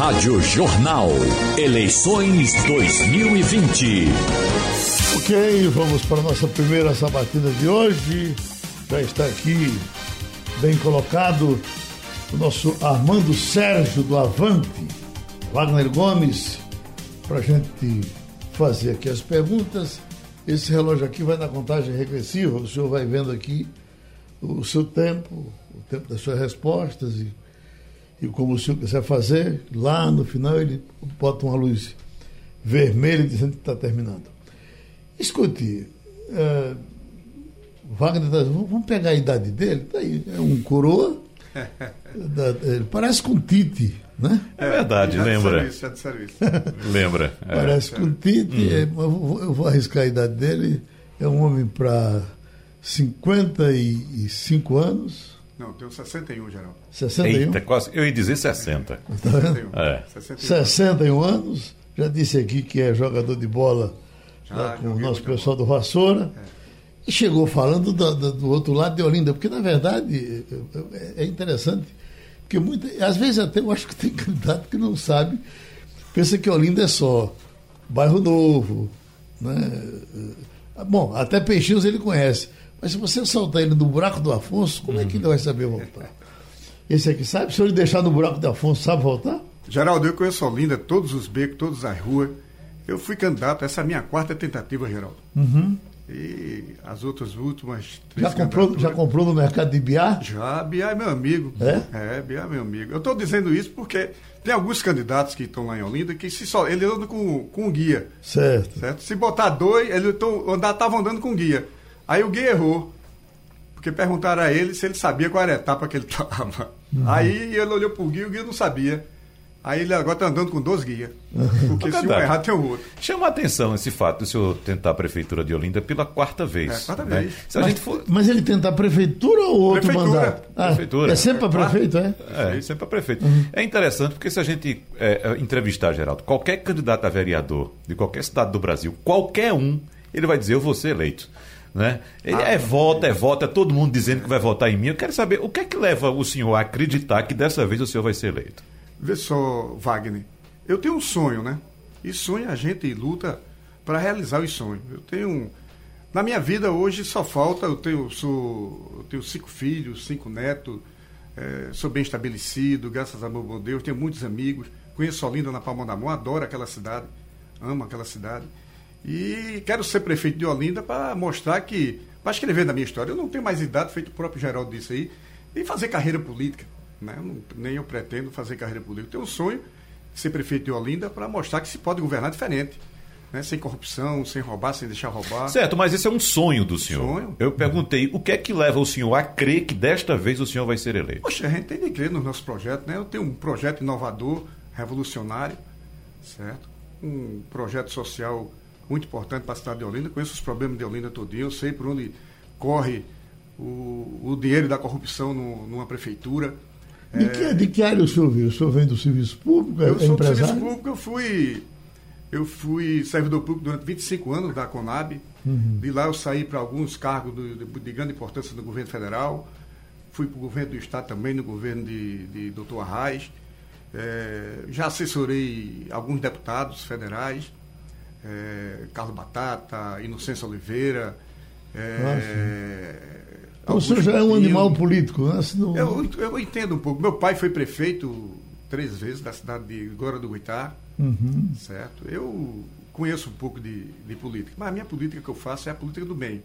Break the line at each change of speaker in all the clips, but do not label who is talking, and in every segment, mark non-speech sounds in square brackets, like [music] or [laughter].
Rádio Jornal. Eleições 2020.
Ok, vamos para a nossa primeira sabatina de hoje. Já está aqui bem colocado o nosso Armando Sérgio do Avante, Wagner Gomes, para a gente fazer aqui as perguntas. Esse relógio aqui vai na contagem regressiva, o senhor vai vendo aqui o seu tempo, o tempo das suas respostas e, e como o senhor quiser fazer. Lá no final ele bota uma luz vermelha dizendo que está terminando. Escute, uh, Wagner, tá, vamos pegar a idade dele, tá aí, é um coroa, [laughs] da, ele parece com Tite, né?
É verdade, é lembra.
De serviço, é de serviço. [laughs]
lembra.
É. Parece com Tite, uhum. é, eu, vou, eu vou arriscar a idade dele, é um homem para 55 anos.
Não, tenho 61, Geraldo.
61?
Eita, quase, eu ia dizer 60.
Tá vendo? É. 61. 61 anos, já disse aqui que é jogador de bola lá com o nosso pessoal do Vassoura. É. E chegou falando do, do, do, outro lado de Olinda, porque na verdade é, é interessante, porque muita, às vezes até eu acho que tem candidato que não sabe, pensa que Olinda é só bairro novo, né? Bom, até Peixinhos ele conhece. Mas se você soltar ele no buraco do Afonso, como é que ele vai saber voltar? Esse aqui sabe? Se eu lhe deixar no buraco do Afonso, sabe voltar?
Geraldo, eu conheço Olinda, todos os becos, todas as ruas. Eu fui candidato, essa é a minha quarta tentativa, Geraldo.
Uhum.
E as outras últimas
já comprou, já comprou no mercado de Biá?
Já, Biá é meu amigo.
É?
É, Biá é meu amigo. Eu estou dizendo isso porque tem alguns candidatos que estão lá em Olinda que se só, ele anda com, com guia.
Certo.
certo. Se botar dois, ele estava andando com guia. Aí o guia errou. Porque perguntaram a ele se ele sabia qual era a etapa que ele [laughs] estava. Uhum. Aí ele olhou para o guia e o guia não sabia. Aí ele agora está andando com dois guias. Porque se um errar, tem o outro.
Chama a atenção esse fato do senhor tentar a prefeitura de Olinda pela quarta vez.
É, quarta né? vez.
Se a mas, gente for... mas ele tenta a prefeitura ou outro prefeitura. mandato?
Ah, prefeitura.
É sempre para prefeito, é?
É, sempre para prefeito. Uhum. É interessante porque se a gente é, entrevistar, Geraldo, qualquer candidato a vereador de qualquer cidade do Brasil, qualquer um, ele vai dizer, eu vou ser eleito. Né? Ah, é voto, é voto, é todo mundo dizendo que vai votar em mim. Eu quero saber o que é que leva o senhor a acreditar que dessa vez o senhor vai ser eleito.
Vê só, Wagner, eu tenho um sonho, né? E sonho a gente luta para realizar os sonhos. Eu tenho. Na minha vida hoje só falta, eu tenho, sou, eu tenho cinco filhos, cinco netos, é, sou bem estabelecido, graças a meu Deus, tenho muitos amigos, conheço Olinda na Palma da Mão, adoro aquela cidade, amo aquela cidade. E quero ser prefeito de Olinda para mostrar que, para escrever na minha história, eu não tenho mais idade, feito o próprio Geraldo disse aí, e fazer carreira política. Né? Eu não, nem eu pretendo fazer carreira política. Eu tenho um sonho de ser prefeito de Olinda para mostrar que se pode governar diferente. Né? Sem corrupção, sem roubar, sem deixar roubar.
Certo, mas esse é um sonho do senhor.
Sonho.
Eu perguntei o que é que leva o senhor a crer que desta vez o senhor vai ser eleito?
Poxa, a gente tem de crer nos nossos projetos, né? Eu tenho um projeto inovador, revolucionário, certo? Um projeto social muito importante para a cidade de Olinda. Conheço os problemas de Olinda todinho, eu sei por onde corre o, o dinheiro da corrupção no, numa prefeitura.
De que, de que área o senhor veio? O senhor vem do serviço público?
É eu sou do serviço público, eu fui, eu fui servidor público durante 25 anos da Conab. Uhum. De lá eu saí para alguns cargos de, de, de, grande importância no governo federal. Fui para o governo do Estado também, no governo de, de Dr. Arraes. É, já assessorei alguns deputados federais, é, Carlos Batata, Inocência Oliveira. É,
o senhor já é um animal político, né?
Senão... Eu, eu entendo um pouco. Meu pai foi prefeito três vezes da cidade de Gora do Goitá,
uhum.
certo? Eu conheço um pouco de, de política, mas a minha política que eu faço é a política do bem.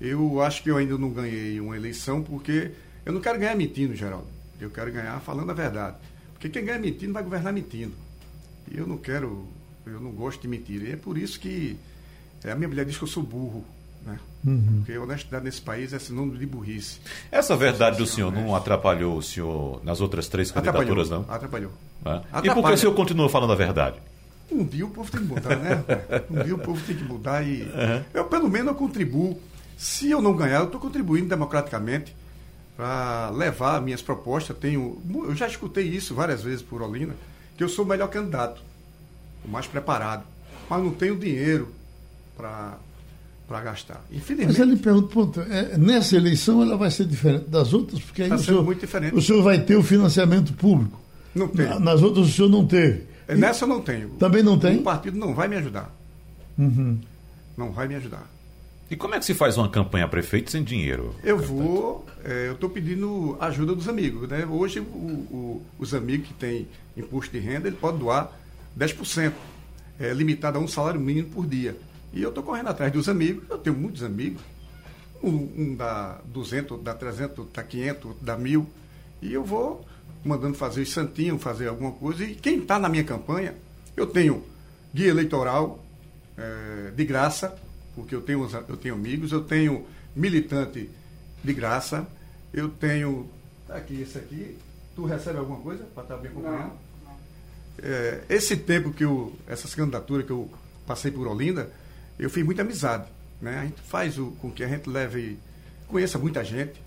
Eu acho que eu ainda não ganhei uma eleição porque eu não quero ganhar mentindo, Geraldo. Eu quero ganhar falando a verdade. Porque quem ganha mentindo vai governar mentindo. E eu não quero, eu não gosto de mentir. E é por isso que é, a minha mulher diz que eu sou burro. Né?
Uhum.
Porque honestidade nesse país é sinônimo de burrice.
Essa verdade do senhor não atrapalhou o senhor nas outras três candidaturas,
atrapalhou,
não?
Atrapalhou.
É? E por que o senhor continua falando a verdade?
Um dia o povo tem que mudar, né? um dia o povo tem que mudar e. Uhum. Eu, pelo menos, eu contribuo. Se eu não ganhar, eu estou contribuindo democraticamente para levar minhas propostas. Tenho, eu já escutei isso várias vezes por Olinda, que eu sou o melhor candidato, o mais preparado. Mas não tenho dinheiro para para gastar.
Infelizmente. Mas ele pergunta, ponto, é, nessa eleição ela vai ser diferente das outras, porque aí
tá
o senhor,
muito diferente.
o senhor vai ter o financiamento público.
Não tem.
Na- nas outras o senhor não teve.
É, Nessa eu não tenho.
Também não tem?
O partido não vai me ajudar.
Uhum.
Não vai me ajudar.
E como é que se faz uma campanha a prefeito sem dinheiro?
Eu vou, é, eu estou pedindo ajuda dos amigos. Né? Hoje, o- o- os amigos que têm imposto de renda, ele pode doar 10%, é, limitado a um salário mínimo por dia. E eu estou correndo atrás dos amigos, eu tenho muitos amigos. Um, um dá 200, outro dá 300, outro dá 500, outro dá 1000. E eu vou mandando fazer os santinhos, fazer alguma coisa. E quem está na minha campanha, eu tenho guia eleitoral é, de graça, porque eu tenho, eu tenho amigos, eu tenho militante de graça, eu tenho. Tá aqui, esse aqui. Tu recebe alguma coisa para estar bem acompanhando? É, esse tempo que eu. Essas candidaturas que eu passei por Olinda, eu fiz muita amizade. Né? A gente faz o, com que a gente leve. conheça muita gente.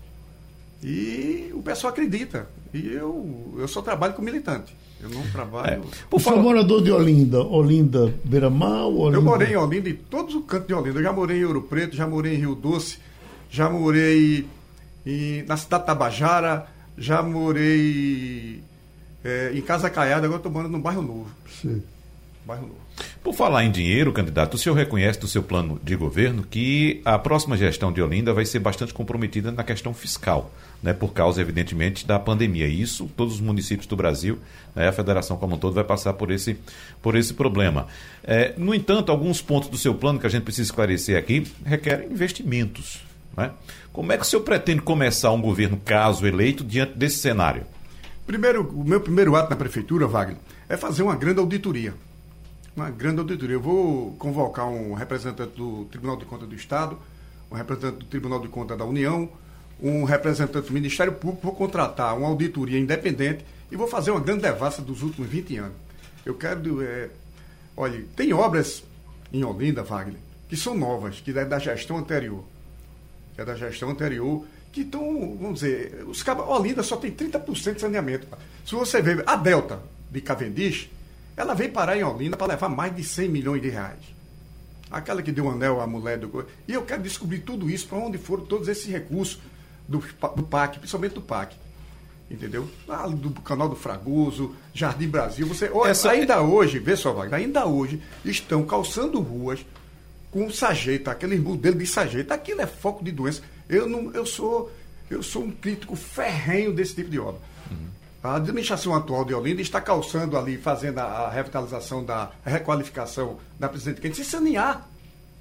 E o pessoal acredita. E eu, eu só trabalho com militante. Eu não trabalho.
Por
é
falar,
morador de Olinda, Olinda Beira-Mar ou Olinda...
Eu morei em Olinda, em todos os cantos de Olinda. Eu já morei em Ouro Preto, já morei em Rio Doce, já morei em- na cidade de Tabajara, já morei é, em Casa Caiada, agora estou morando no bairro Novo.
Sim.
Bairro Novo.
por falar em dinheiro, candidato, o senhor reconhece do seu plano de governo que a próxima gestão de Olinda vai ser bastante comprometida na questão fiscal, né, por causa, evidentemente, da pandemia. E isso, todos os municípios do Brasil, né, a federação como um todo, vai passar por esse, por esse problema. É, no entanto, alguns pontos do seu plano que a gente precisa esclarecer aqui requerem investimentos. Né? Como é que o senhor pretende começar um governo, caso eleito, diante desse cenário?
Primeiro, o meu primeiro ato na prefeitura, Wagner, é fazer uma grande auditoria. Uma grande auditoria. Eu vou convocar um representante do Tribunal de Contas do Estado, um representante do Tribunal de Contas da União, um representante do Ministério Público, vou contratar uma auditoria independente e vou fazer uma grande devassa dos últimos 20 anos. Eu quero. É, olha, tem obras em Olinda, Wagner, que são novas, que é da gestão anterior. Que é da gestão anterior, que estão, vamos dizer, os cabas. Olinda só tem 30% de saneamento. Se você ver a Delta de Cavendish, ela veio parar em Olinda para levar mais de 100 milhões de reais. Aquela que deu um anel à mulher do. E eu quero descobrir tudo isso, para onde foram todos esses recursos do, do PAC, principalmente do PAC. Entendeu? Lá do canal do Fragoso, Jardim Brasil. Você, olha,
Essa-
ainda hoje, vê só, Wagner, ainda hoje estão calçando ruas com sarjeta, aquele modelo de sarjeta. Aquilo é foco de doença. Eu, não, eu, sou, eu sou um crítico ferrenho desse tipo de obra. A administração atual de Olinda está calçando ali, fazendo a, a revitalização da a requalificação da Presidente Kennedy, se sanear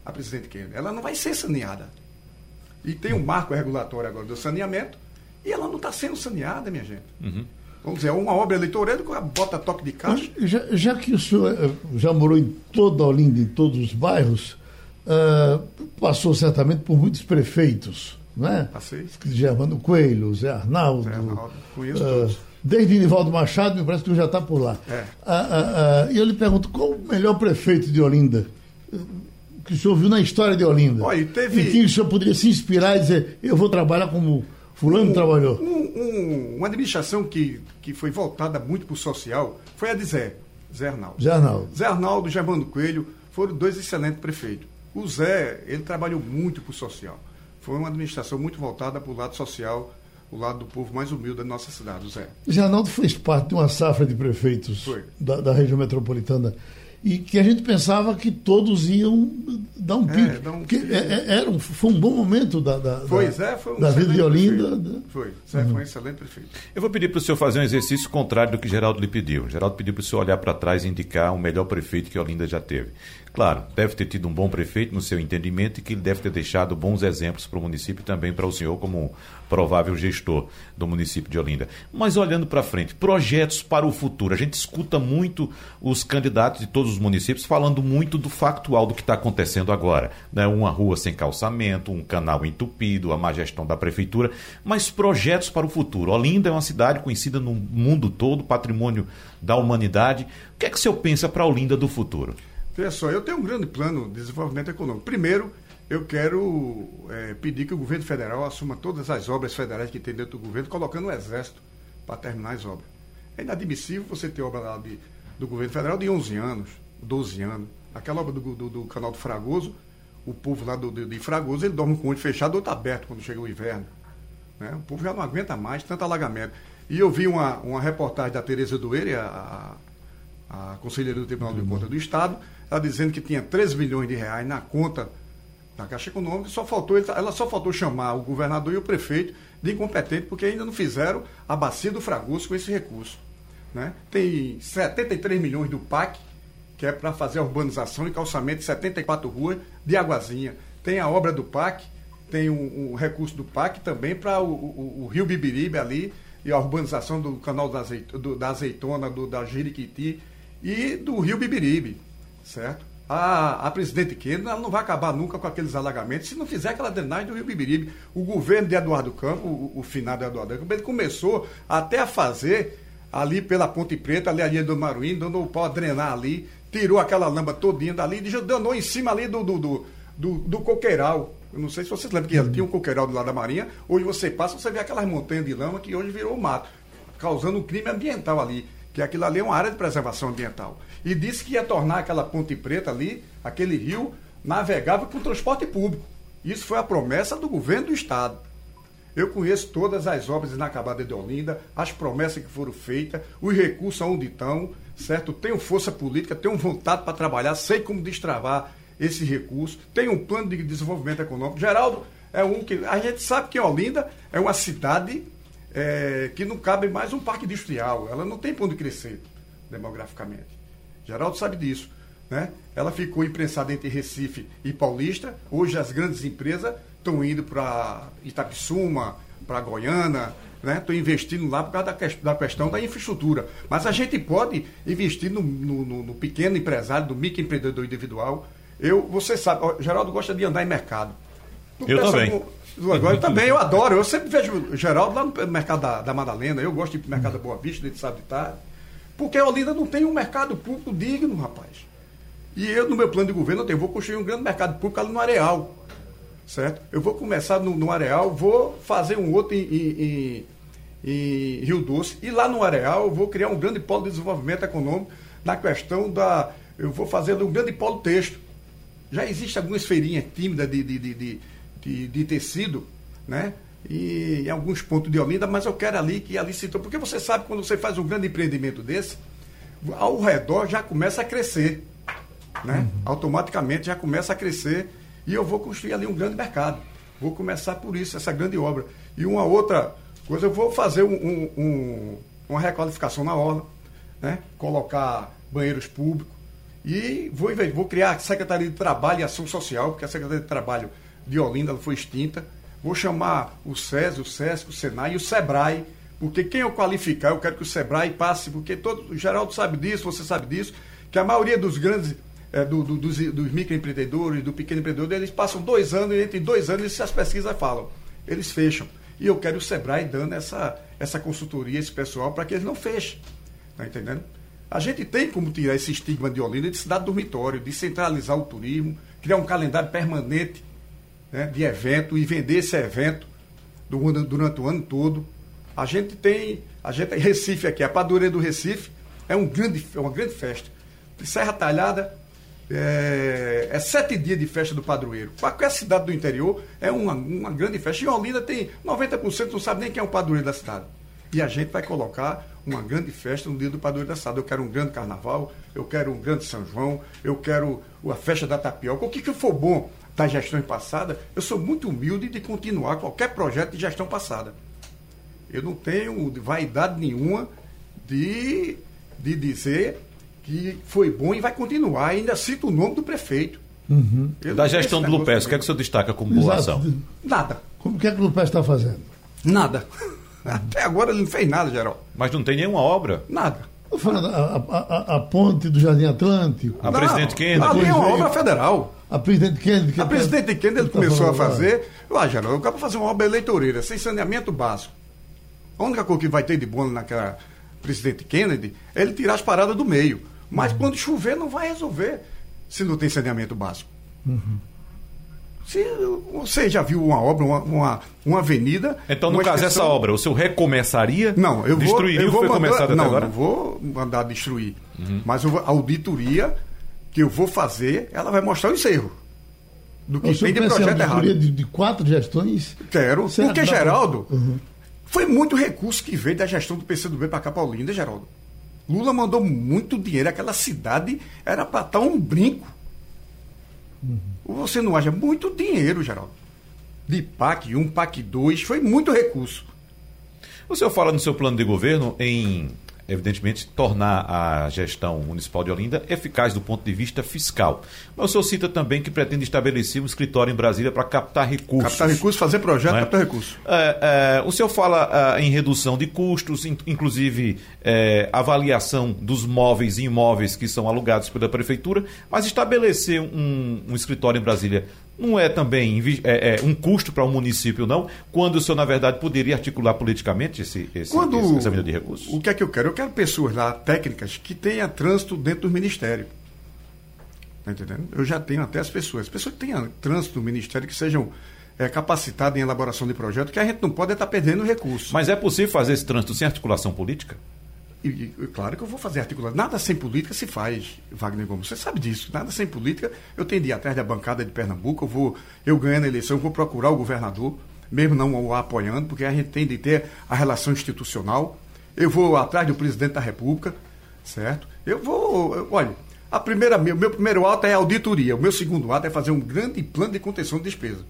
a Presidente Kennedy. Ela não vai ser saneada. E tem um marco regulatório agora do saneamento, e ela não está sendo saneada, minha gente. Vamos dizer, é uma obra eleitoral, bota toque de caixa.
Já, já que o senhor eh, já morou em toda Olinda, em todos os bairros, ah, passou certamente por muitos prefeitos, né?
Passei.
Germano Coelho, Zé Arnaldo.
Zé Arnaldo, conheço todos.
desde Nivaldo Machado, me parece que já está por lá.
É.
Ah, E eu lhe pergunto, qual o melhor prefeito de Olinda? Que o senhor viu na história de Olinda?
Olha, teve-
Em que o senhor poderia se inspirar e dizer, eu vou trabalhar como fulano trabalhou?
Um- um- uma administração que, que foi voltada muito para o social foi a de Zé, Zé Arnaldo.
Zé Arnaldo.
Zé Arnaldo e Germano Coelho foram dois excelentes prefeitos. O Zé, ele trabalhou muito para o social. Foi uma administração muito voltada para o lado social, o lado do povo mais humilde da nossa cidade, o Zé.
Zé Arnaldo fez parte de uma safra de prefeitos da, da região metropolitana e que a gente pensava que todos iam dar um
É,
pique.
dar um
Porque é- é- era um, foi um bom momento da, da,
Foi,
da,
Zé foi um
da vida de Olinda. né?
Foi, Zé foi um excelente prefeito.
Eu vou pedir para o senhor fazer um exercício contrário do que Geraldo lhe pediu. Geraldo pediu para o senhor olhar para trás e indicar o melhor prefeito que Olinda já teve. Claro, deve ter tido um bom prefeito no seu entendimento e que ele deve ter deixado bons exemplos para o município e também para o senhor como provável gestor do município de Olinda. Mas olhando para frente, projetos para o futuro. A gente escuta muito os candidatos de todos os municípios falando muito do factual do que está acontecendo agora. Né? Uma rua sem calçamento, um canal entupido, a má gestão da prefeitura, mas projetos para o futuro. Olinda é uma cidade conhecida no mundo todo, patrimônio da humanidade. O que é que o senhor pensa para Olinda do futuro?
Veja só, eu tenho um grande plano de desenvolvimento econômico. Primeiro, eu quero eh, pedir que o governo federal assuma todas as obras federais que tem dentro do governo, colocando o exército para terminar as obras. É inadmissível você ter obra lá de, do governo federal de 11 anos, 12 anos. Aquela obra do, do, do canal do Fragoso, o povo lá do, de Fragoso, ele dorme com o olho fechado, outro aberto quando chega o inverno. né? O povo já não aguenta mais tanto alagamento. E eu vi uma, uma reportagem da Tereza Doeire, a, a, a conselheira do Tribunal de Contas do Estado, ela dizendo que tinha 13 milhões de reais na conta da Caixa Econômica, só faltou, ela só faltou chamar o governador e o prefeito de incompetente, porque ainda não fizeram a bacia do Fragoso com esse recurso. Né? Tem 73 milhões do PAC, que é para fazer a urbanização e calçamento de 74 ruas de Aguazinha. Tem a obra do PAC, tem o, o recurso do PAC também para o, o, o, Rio Bibiribe ali, e a urbanização do canal da, azeitona, do, da azeitona, do, da Jiriquiti e do Rio Bibiribe, certo? A, a presidente Kennedy ela não vai acabar nunca com aqueles alagamentos se não fizer aquela drenagem do Rio Bibiribe. O governo de Eduardo Campos, o, o finado Eduardo Campos, ele começou até a fazer ali pela Ponte Preta, ali ali do Maruim, dando o pau a drenar ali, tirou aquela lama todinha dali, danou em cima ali do, do, do, do, do coqueiral. Eu não sei se vocês lembram que uhum. tinha um coqueiral do lado da Marinha. Hoje você passa, você vê aquelas montanhas de lama que hoje virou mato, causando um crime ambiental ali. Que aquilo ali é uma área de preservação ambiental. E disse que ia tornar aquela Ponte Preta ali, aquele rio, navegável com transporte público. Isso foi a promessa do governo do Estado. Eu conheço todas as obras inacabadas de Olinda, as promessas que foram feitas, os recursos onde estão, certo? Tenho força política, tenho vontade para trabalhar, sei como destravar esse recurso, tenho um plano de desenvolvimento econômico. Geraldo é um que. A gente sabe que Olinda é uma cidade é, que não cabe mais um parque industrial, ela não tem para onde crescer demograficamente. Geraldo sabe disso. Né? Ela ficou imprensada entre Recife e Paulista. Hoje as grandes empresas estão indo para Itapissuma, para Goiânia, estão né? investindo lá por causa da, da, questão da infraestrutura. Mas a gente pode investir no, no, no pequeno empresário, no microempreendedor individual. Eu, você sabe, ó, Geraldo gosta de andar em mercado.
Tu eu também.
agora, eu também, eu adoro. Eu sempre vejo Geraldo lá no mercado da, da Madalena. Eu gosto de ir para o mercado da Boa Vista, dentro de sábado de tarde. Porque Olinda não tem um mercado público digno, rapaz. E eu, no meu plano de governo, eu, tenho, vou construir um grande mercado público ali no Areal certo? Eu vou começar no, no Areal, vou fazer um outro em, em, em, Rio Doce, e lá no Areal eu vou criar um grande polo de desenvolvimento econômico na questão da. Eu vou fazer um grande polo texto. Já existem algumas feirinhas tímidas de, de, de, de, de tecido, né? E em alguns pontos de Olinda, mas eu quero ali que ali se porque você sabe quando você faz um grande empreendimento desse, ao redor já começa a crescer, né? Uhum. Automaticamente já começa a crescer e eu vou construir ali um grande mercado. Vou começar por isso, essa grande obra. E uma outra coisa, eu vou fazer um, um, um, uma requalificação na orla, né? colocar banheiros públicos. E vou, vou criar a Secretaria de Trabalho e Ação Social, porque a Secretaria de Trabalho de Olinda foi extinta. Vou chamar o SES, o SESC, o SENAI e o SEBRAE, porque quem eu qualificar, eu quero que o SEBRAE passe, porque todo, o Geraldo sabe disso, você sabe disso, que a maioria dos grandes é, do, do, dos, dos microempreendedores, do pequeno empreendedor, eles passam dois anos e entre dois anos as pesquisas falam, eles fecham. E eu quero o Sebrae dando essa, essa consultoria, esse pessoal, para que eles não fechem. Está entendendo? A gente tem como tirar esse estigma de Olinda de cidade dormitório, de centralizar o turismo, criar um calendário permanente né, de evento e vender esse evento durante o ano todo. A gente tem, a gente Recife aqui, a Padureira do Recife é um grande, é uma grande festa. Serra Talhada é, é, sete dias de festa do padroeiro. Qualquer cidade do interior é uma, uma grande festa. Em Olinda tem 90% não sabe nem quem é o padroeiro da cidade. E a gente vai colocar uma grande festa no dia do padroeiro da cidade. Eu quero um grande carnaval, eu quero um grande São João, eu quero a festa da tapioca. O que, que for bom das gestões passadas, eu sou muito humilde de continuar qualquer projeto de gestão passada. Eu não tenho vaidade nenhuma de, de dizer que foi bom e vai continuar. Ainda cito o nome do prefeito.
Uhum. Da gestão do Lupes, o que é que o senhor destaca como boa ação?
Nada.
Como que é que o Lupes está fazendo?
Nada. [laughs] Até agora ele não fez nada, geral.
Mas não tem nenhuma obra?
Nada.
A, a, a, ponte do Jardim Atlântico.
A não, Presidente Kennedy.
Ali é uma obra federal.
A Presidente Kennedy.
a tá- Presidente Kennedy ele tá começou a fazer. Lá, geral, eu quero fazer uma obra eleitoreira, sem saneamento básico. A única coisa que vai ter de bom naquela Presidente Kennedy é ele tirar as paradas do meio. Mas uhum. quando chover, não vai resolver se não tem saneamento básico. Uhum. Se, você já viu uma obra, uma, uma, uma avenida.
Então, no caso, essa obra, o senhor recomeçaria?
Não, eu vou.
Destruiria
eu
vou o que foi
mandar,
começado
não,
até agora?
Não, vou mandar destruir. Uhum. Mas a auditoria que eu vou fazer, ela vai mostrar o encerro.
Do que tem de projeto errado. De, de quatro gestões?
Quero. Porque, Geraldo, uhum. Foi muito recurso que veio da gestão do PCdoB para cá para Olinda, Geraldo. Lula mandou muito dinheiro, aquela cidade era para estar um brinco. Uhum. Você não acha? Muito dinheiro, Geraldo. De PAC 1, PAC 2, foi muito recurso.
O senhor fala no seu plano de governo em evidentemente, tornar a gestão municipal de Olinda eficaz do ponto de vista fiscal. Mas o senhor cita também que pretende estabelecer um escritório em Brasília para captar recursos.
Captar recursos, fazer projeto, é? captar recursos.
É, é, o senhor fala é, em redução de custos, inclusive é, avaliação dos móveis e imóveis que são alugados pela prefeitura, mas estabelecer um, um escritório em Brasília não é também é, é um custo para o um município, não, quando o senhor, na verdade, poderia articular politicamente esse, esse,
quando,
esse, essa de recursos?
O que é que eu quero? Eu quero pessoas lá, técnicas, que tenham trânsito dentro do Ministério. Está entendendo? Eu já tenho até as pessoas. Pessoas que tenham trânsito no Ministério, que sejam é, capacitadas em elaboração de projeto, que a gente não pode estar perdendo recursos.
Mas é possível fazer esse trânsito sem articulação política?
E, claro que eu vou fazer articulação. Nada sem política se faz, Wagner Gomes. Você sabe disso. Nada sem política. Eu tenho de ir atrás da bancada de Pernambuco. Eu vou, eu ganhando a eleição, eu vou procurar o governador, mesmo não o apoiando, porque a gente tem de ter a relação institucional. Eu vou atrás do presidente da República, certo? Eu vou. Eu, olha, a primeira, meu, meu primeiro ato é auditoria. O meu segundo ato é fazer um grande plano de contenção de despesa.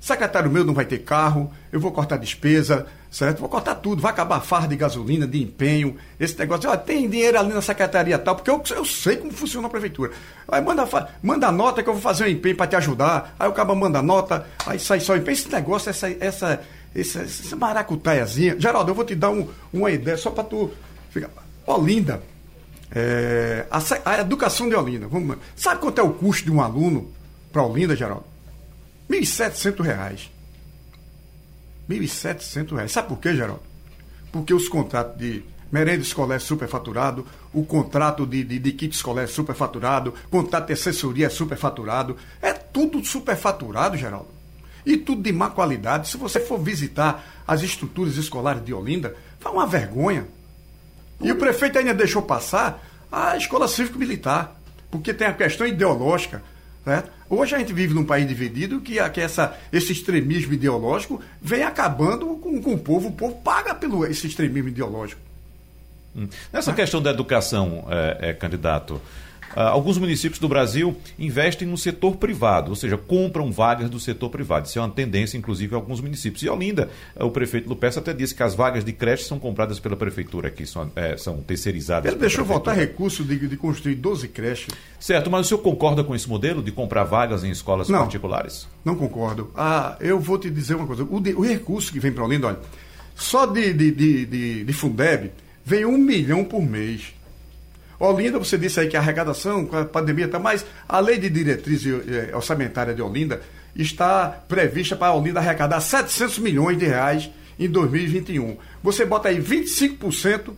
Secretário meu não vai ter carro, eu vou cortar despesa, certo? Vou cortar tudo, vai acabar a farra de gasolina, de empenho, esse negócio. Tem dinheiro ali na secretaria tal, porque eu, eu sei como funciona a prefeitura. Aí manda, manda nota que eu vou fazer um empenho para te ajudar. Aí o cara manda nota, aí sai só empenho. Esse negócio, essa, essa, essa, essa maracutaiazinha. Geraldo, eu vou te dar um, uma ideia só para tu ficar. Olinda, é, a, a, educação de Olinda, vamos, sabe quanto é o custo de um aluno para Olinda, Geraldo? R$ 1.700. R$ 1.700. Sabe por quê, Geraldo? Porque os contratos de merenda escolar é superfaturado, o contrato de, de, de kit escolar é superfaturado, contrato de assessoria é superfaturado. É tudo superfaturado, Geraldo. E tudo de má qualidade. Se você for visitar as estruturas escolares de Olinda, foi uma vergonha. E o prefeito ainda deixou passar a escola cívico-militar, porque tem a questão ideológica. Certo? Hoje a gente vive num país dividido que, que essa, esse extremismo ideológico vem acabando com, com o povo. O povo paga pelo esse extremismo ideológico.
Hum. Nessa questão da educação, é, é, candidato, alguns municípios do Brasil investem no setor privado, ou seja, compram vagas do setor privado. Isso é uma tendência, inclusive, em alguns municípios. E Olinda, eh, o prefeito Lupes até disse que as vagas de creche são compradas pela prefeitura aqui, são, é, são terceirizadas.
Ele deixou voltar recurso de, de, construir 12 creches.
Certo, mas o senhor concorda com esse modelo de comprar vagas em escolas
não,
particulares?
Não concordo. Ah, eu vou te dizer uma coisa. O, de, o recurso que vem para Olinda, olha, só de, de, de, de, de Fundeb vem um milhão por mês. Olinda, você disse aí que a arrecadação com a pandemia está mais. A lei de diretriz eh, orçamentária de Olinda está prevista para a Olinda arrecadar 700 milhões de reais em 2021. Você bota aí 25%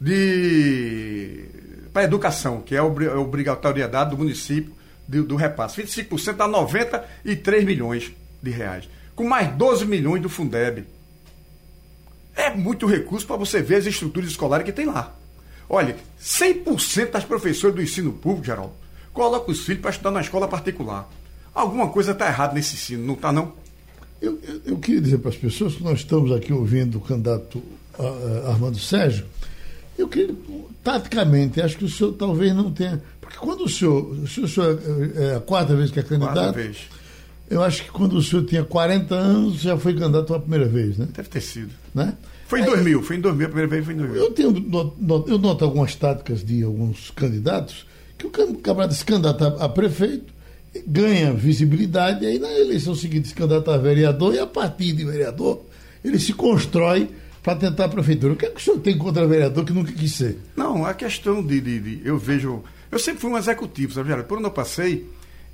de para educação, que é a obrigatoriedade do município do, do repasse. 25% dá 93 milhões de reais. Com mais 12 milhões do Fundeb. É muito recurso para você ver as estruturas escolares que tem lá. Olha, 100% das professoras do ensino público, Geraldo, coloca os filhos para estudar na escola particular. Alguma coisa está errada nesse ensino, não está não?
Eu, eu, eu, queria dizer para as pessoas que nós estamos aqui ouvindo o candidato uh, Armando Sérgio, eu queria, taticamente, acho que o senhor talvez não tenha. Porque quando o senhor. O senhor, o senhor é, é a quarta vez que é candidato. Quarta vez. Eu acho que quando o senhor tinha 40 anos, já foi candidato pela primeira vez, né?
Deve ter sido.
Né?
Foi em 2000, foi em 2000, a primeira vez foi em 2000.
Eu, tenho, eu noto algumas táticas de alguns candidatos que o camarada se candidata a prefeito, ganha visibilidade, e aí na eleição seguinte se candidata a vereador, e a partir de vereador ele se constrói para tentar a prefeitura. O que é que o senhor tem contra vereador que nunca quis ser?
Não, a questão de, de, de eu vejo. Eu sempre fui um executivo, sabe? Por onde eu passei,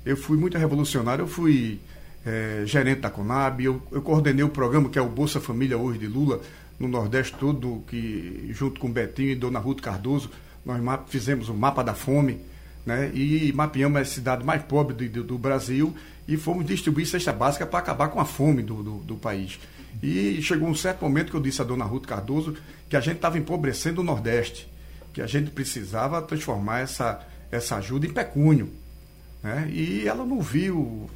eu fui muito revolucionário, eu fui é, gerente da Conab, eu, eu coordenei o programa que é o Bolsa Família hoje de Lula no Nordeste todo, que junto com Betinho e Dona Ruth Cardoso, nós fizemos o mapa da fome, né? E mapeamos a cidade mais pobre do, do Brasil e fomos distribuir cesta básica para acabar com a fome do, do, do, país. E chegou um certo momento que eu disse a Dona Ruth Cardoso que a gente estava empobrecendo o Nordeste, que a gente precisava transformar essa, essa ajuda em pecúnio. Né? E ela não viu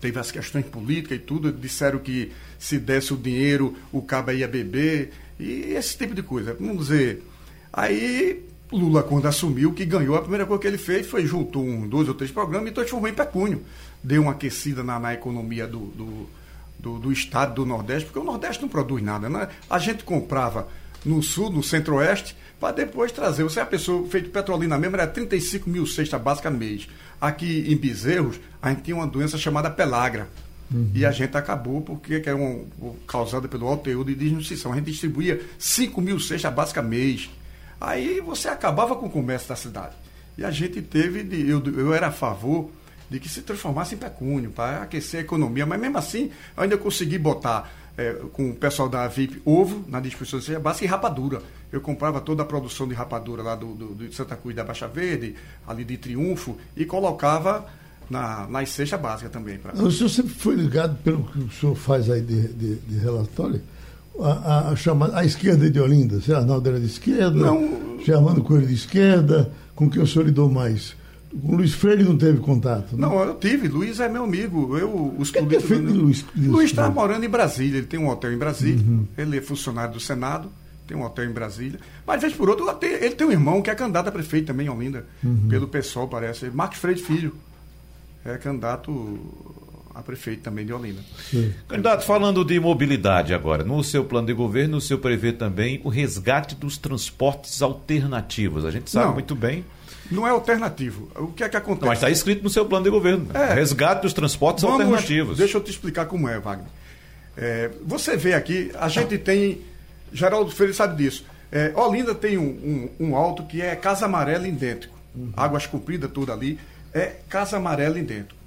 teve as questões políticas e tudo, disseram que se desse o dinheiro, o cabo ia beber, e esse tipo de coisa. Vamos dizer. Aí Lula, quando assumiu, que ganhou, a primeira coisa que ele fez foi juntou um, dois ou três programas e transformou em pecúnio. Deu uma aquecida na, na economia do, do, do, do, estado do Nordeste, porque o Nordeste não produz nada. Né? A gente comprava no Sul, no Centro-Oeste, para depois trazer. Você é a pessoa, feito Petrolina mesmo, era 35 mil cestas básicas mês. Aqui em Bezerros, a gente tinha uma doença chamada pelagra. Uhum. E a gente acabou porque que é um, causada pelo alto teor de desnutrição. A gente distribuía 5 mil cestas básicas mês. Aí você acabava com o comércio da cidade. E a gente teve, de, eu, eu era a favor de que se transformasse em pecúnio, para aquecer a economia. Mas mesmo assim, eu ainda consegui botar é, com o pessoal da VIP ovo na distribuição de básica e rapadura. Eu comprava toda a produção de rapadura lá do, do, do Santa Cruz da Baixa Verde, ali de Triunfo, e colocava na, nas cesta básica também. Pra...
O senhor sempre foi ligado, pelo que o senhor faz aí de, de, de relatório, a, a, chamada, a esquerda de Olinda. Você Arnaldo era de esquerda, não... Germano Coelho de esquerda, com quem o senhor lidou mais? O Luiz Freire não teve contato?
Né? Não, eu tive. Luiz é meu amigo. Eu, os
que políticos. É
Luiz, Luiz está morando em Brasília. Ele tem um hotel em Brasília. Uhum. Ele é funcionário do Senado. Tem um hotel em Brasília. Mas, de vez por outro, ele tem um irmão que é candidato a prefeito também em Olinda. Uhum. Pelo PSOL, parece. Marcos Freire Filho. É candidato a prefeito também de Olinda.
Sim. Candidato, falando de mobilidade agora, no seu plano de governo, o senhor prevê também o resgate dos transportes alternativos. A gente sabe Não. muito bem
não é alternativo. O que é que acontece?
Mas está escrito no seu plano de governo. É, Resgate dos transportes vamos, alternativos.
Deixa eu te explicar como é, Wagner. É, você vê aqui, a gente tem. Geraldo Freire sabe disso. É, Olinda tem um, um, um, alto que é Casa Amarela idêntico. Uhum. Águas compridas, tudo ali. É Casa Amarela idêntico.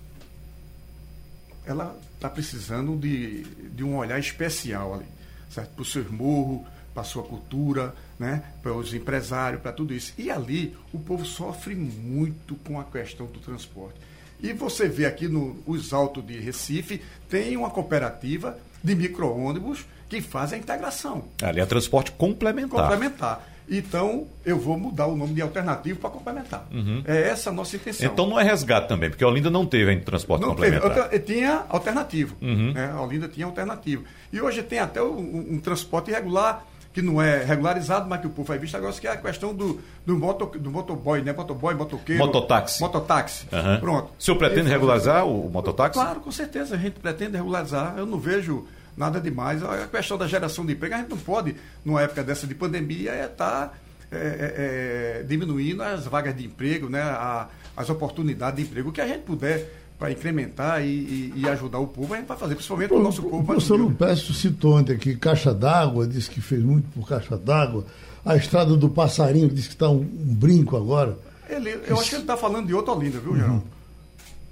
Ela está precisando de, de um olhar especial ali. Certo? Para o seu morro, para a sua cultura, né, para os empresários, para tudo isso. E ali o povo sofre muito com a questão do transporte. E você vê aqui no os Altos de Recife, tem uma cooperativa de micro-ônibus que faz a integração.
Ali é transporte complementar.
Complementar. Então, eu vou mudar o nome de alternativo para complementar. Uhum. É essa a nossa intenção.
Então não é resgate também, porque a Olinda não teve ainda transporte não complementar.
Teve. Tinha alternativo. Uhum. Né? A Olinda tinha alternativo. E hoje tem até um, um transporte irregular que não é regularizado, mas que o povo vai visto agora, que é a questão do, do, moto, do motoboy, né? Motoboy, motoqueiro.
Mototáxi.
Mototáxi.
Uhum. Pronto. O senhor pretende regularizar o mototáxi?
Claro, com certeza. A gente pretende regularizar. Eu não vejo nada demais. A questão da geração de emprego, a gente não pode, numa época dessa de pandemia, é estar tá, é, é, é, diminuindo as vagas de emprego, né? A, as oportunidades de emprego. O que a gente puder para incrementar e, e, e, ajudar o povo, a gente vai fazer, principalmente o, nosso povo. O
professor Lupécio citou ontem aqui Caixa d'Água, disse que fez muito por Caixa d'Água. A Estrada do Passarinho disse que está um, um, brinco agora.
Ele, eu acho que ele está falando de outra Olinda, viu, Geraldo? Uhum.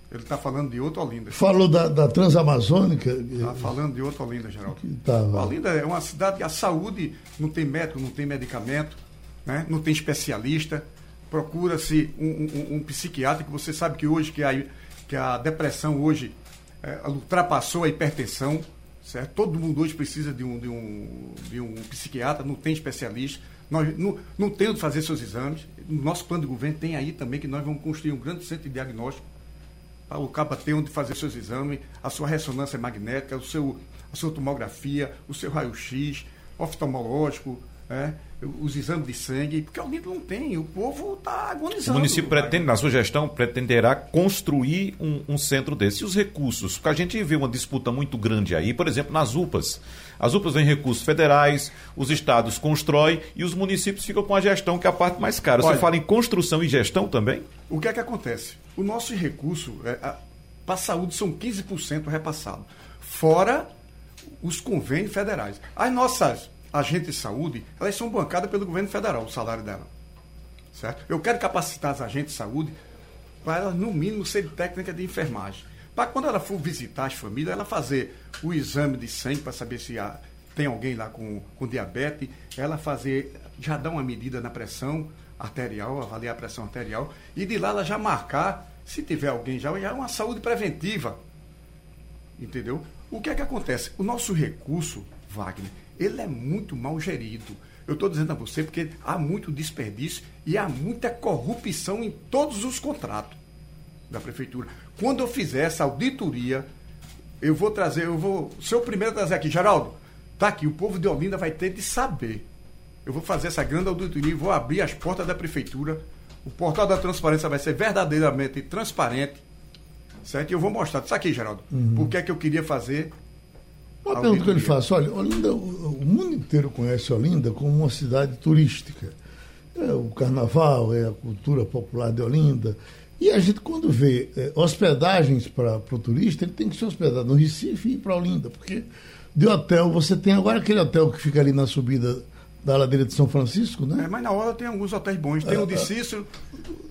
Ele está falando de outra Olinda.
Falou da, da Transamazônica.
Está falando de outra Olinda, Geraldo. Tava... Olinda é uma cidade que a saúde não tem médico, não tem medicamento, né? não tem especialista. Procura-se um, um, um, psiquiatra, que você sabe que hoje que a que a depressão hoje é, ultrapassou a hipertensão, certo? Todo mundo hoje precisa de um, de um, de um psiquiatra, não tem especialista. Nós não, não tem onde fazer seus exames. No nosso plano de governo tem aí também que nós vamos construir um grande centro de diagnóstico para o caba ter onde fazer seus exames, a sua ressonância magnética, o seu, a sua tomografia, o seu raio-x, oftalmológico, é, os exames de sangue, porque o nível não tem, o povo está agonizando.
O município pretende, na sua gestão, pretenderá construir um, um, centro desse. E os recursos? Porque a gente vê uma disputa muito grande aí, por exemplo, nas UPAs. As UPAs vêm recursos federais, os estados constroem e os municípios ficam com a gestão, que é a parte mais cara. Você Olha, fala em construção e gestão também?
O que é que acontece? O nosso recurso, é, para a saúde, são 15% repassado, fora os convênios federais. As nossas agentes de saúde, elas são bancadas pelo governo federal, o salário dela. Certo? Eu quero capacitar as agentes de saúde para elas, no mínimo, serem técnica de enfermagem. Para quando ela for visitar as famílias, ela fazer o exame de sangue para saber se há, tem alguém lá com, com diabetes, ela fazer, já dar uma medida na pressão arterial, avaliar a pressão arterial, e de lá ela já marcar, se tiver alguém já, já é uma saúde preventiva. Entendeu? O que é que acontece? O nosso recurso, Wagner, ele é muito mal gerido. Eu estou dizendo a você porque há muito desperdício e há muita corrupção em todos os contratos da prefeitura. Quando eu fizer essa auditoria, eu vou trazer, eu vou ser o primeiro a trazer aqui. Geraldo, tá aqui, o povo de Olinda vai ter de saber. Eu vou fazer essa grande auditoria e vou abrir as portas da prefeitura. O portal da transparência vai ser verdadeiramente transparente. Certo? E eu vou mostrar. Isso aqui, Geraldo.
Uhum.
Por que é que eu queria fazer
Uma pergunta que eu lhe faço, olha, Olinda, o, mundo inteiro conhece Olinda como uma cidade turística. É o carnaval, é a cultura popular de Olinda. E a gente, quando vê é, hospedagens para o turista, ele tem que se hospedar no Recife e para Olinda, porque de hotel você tem agora aquele hotel que fica ali na subida da ladeira de São Francisco, né?
É, mas na hora tem alguns hotéis bons. Tem
É,
o de
é.
Cícero.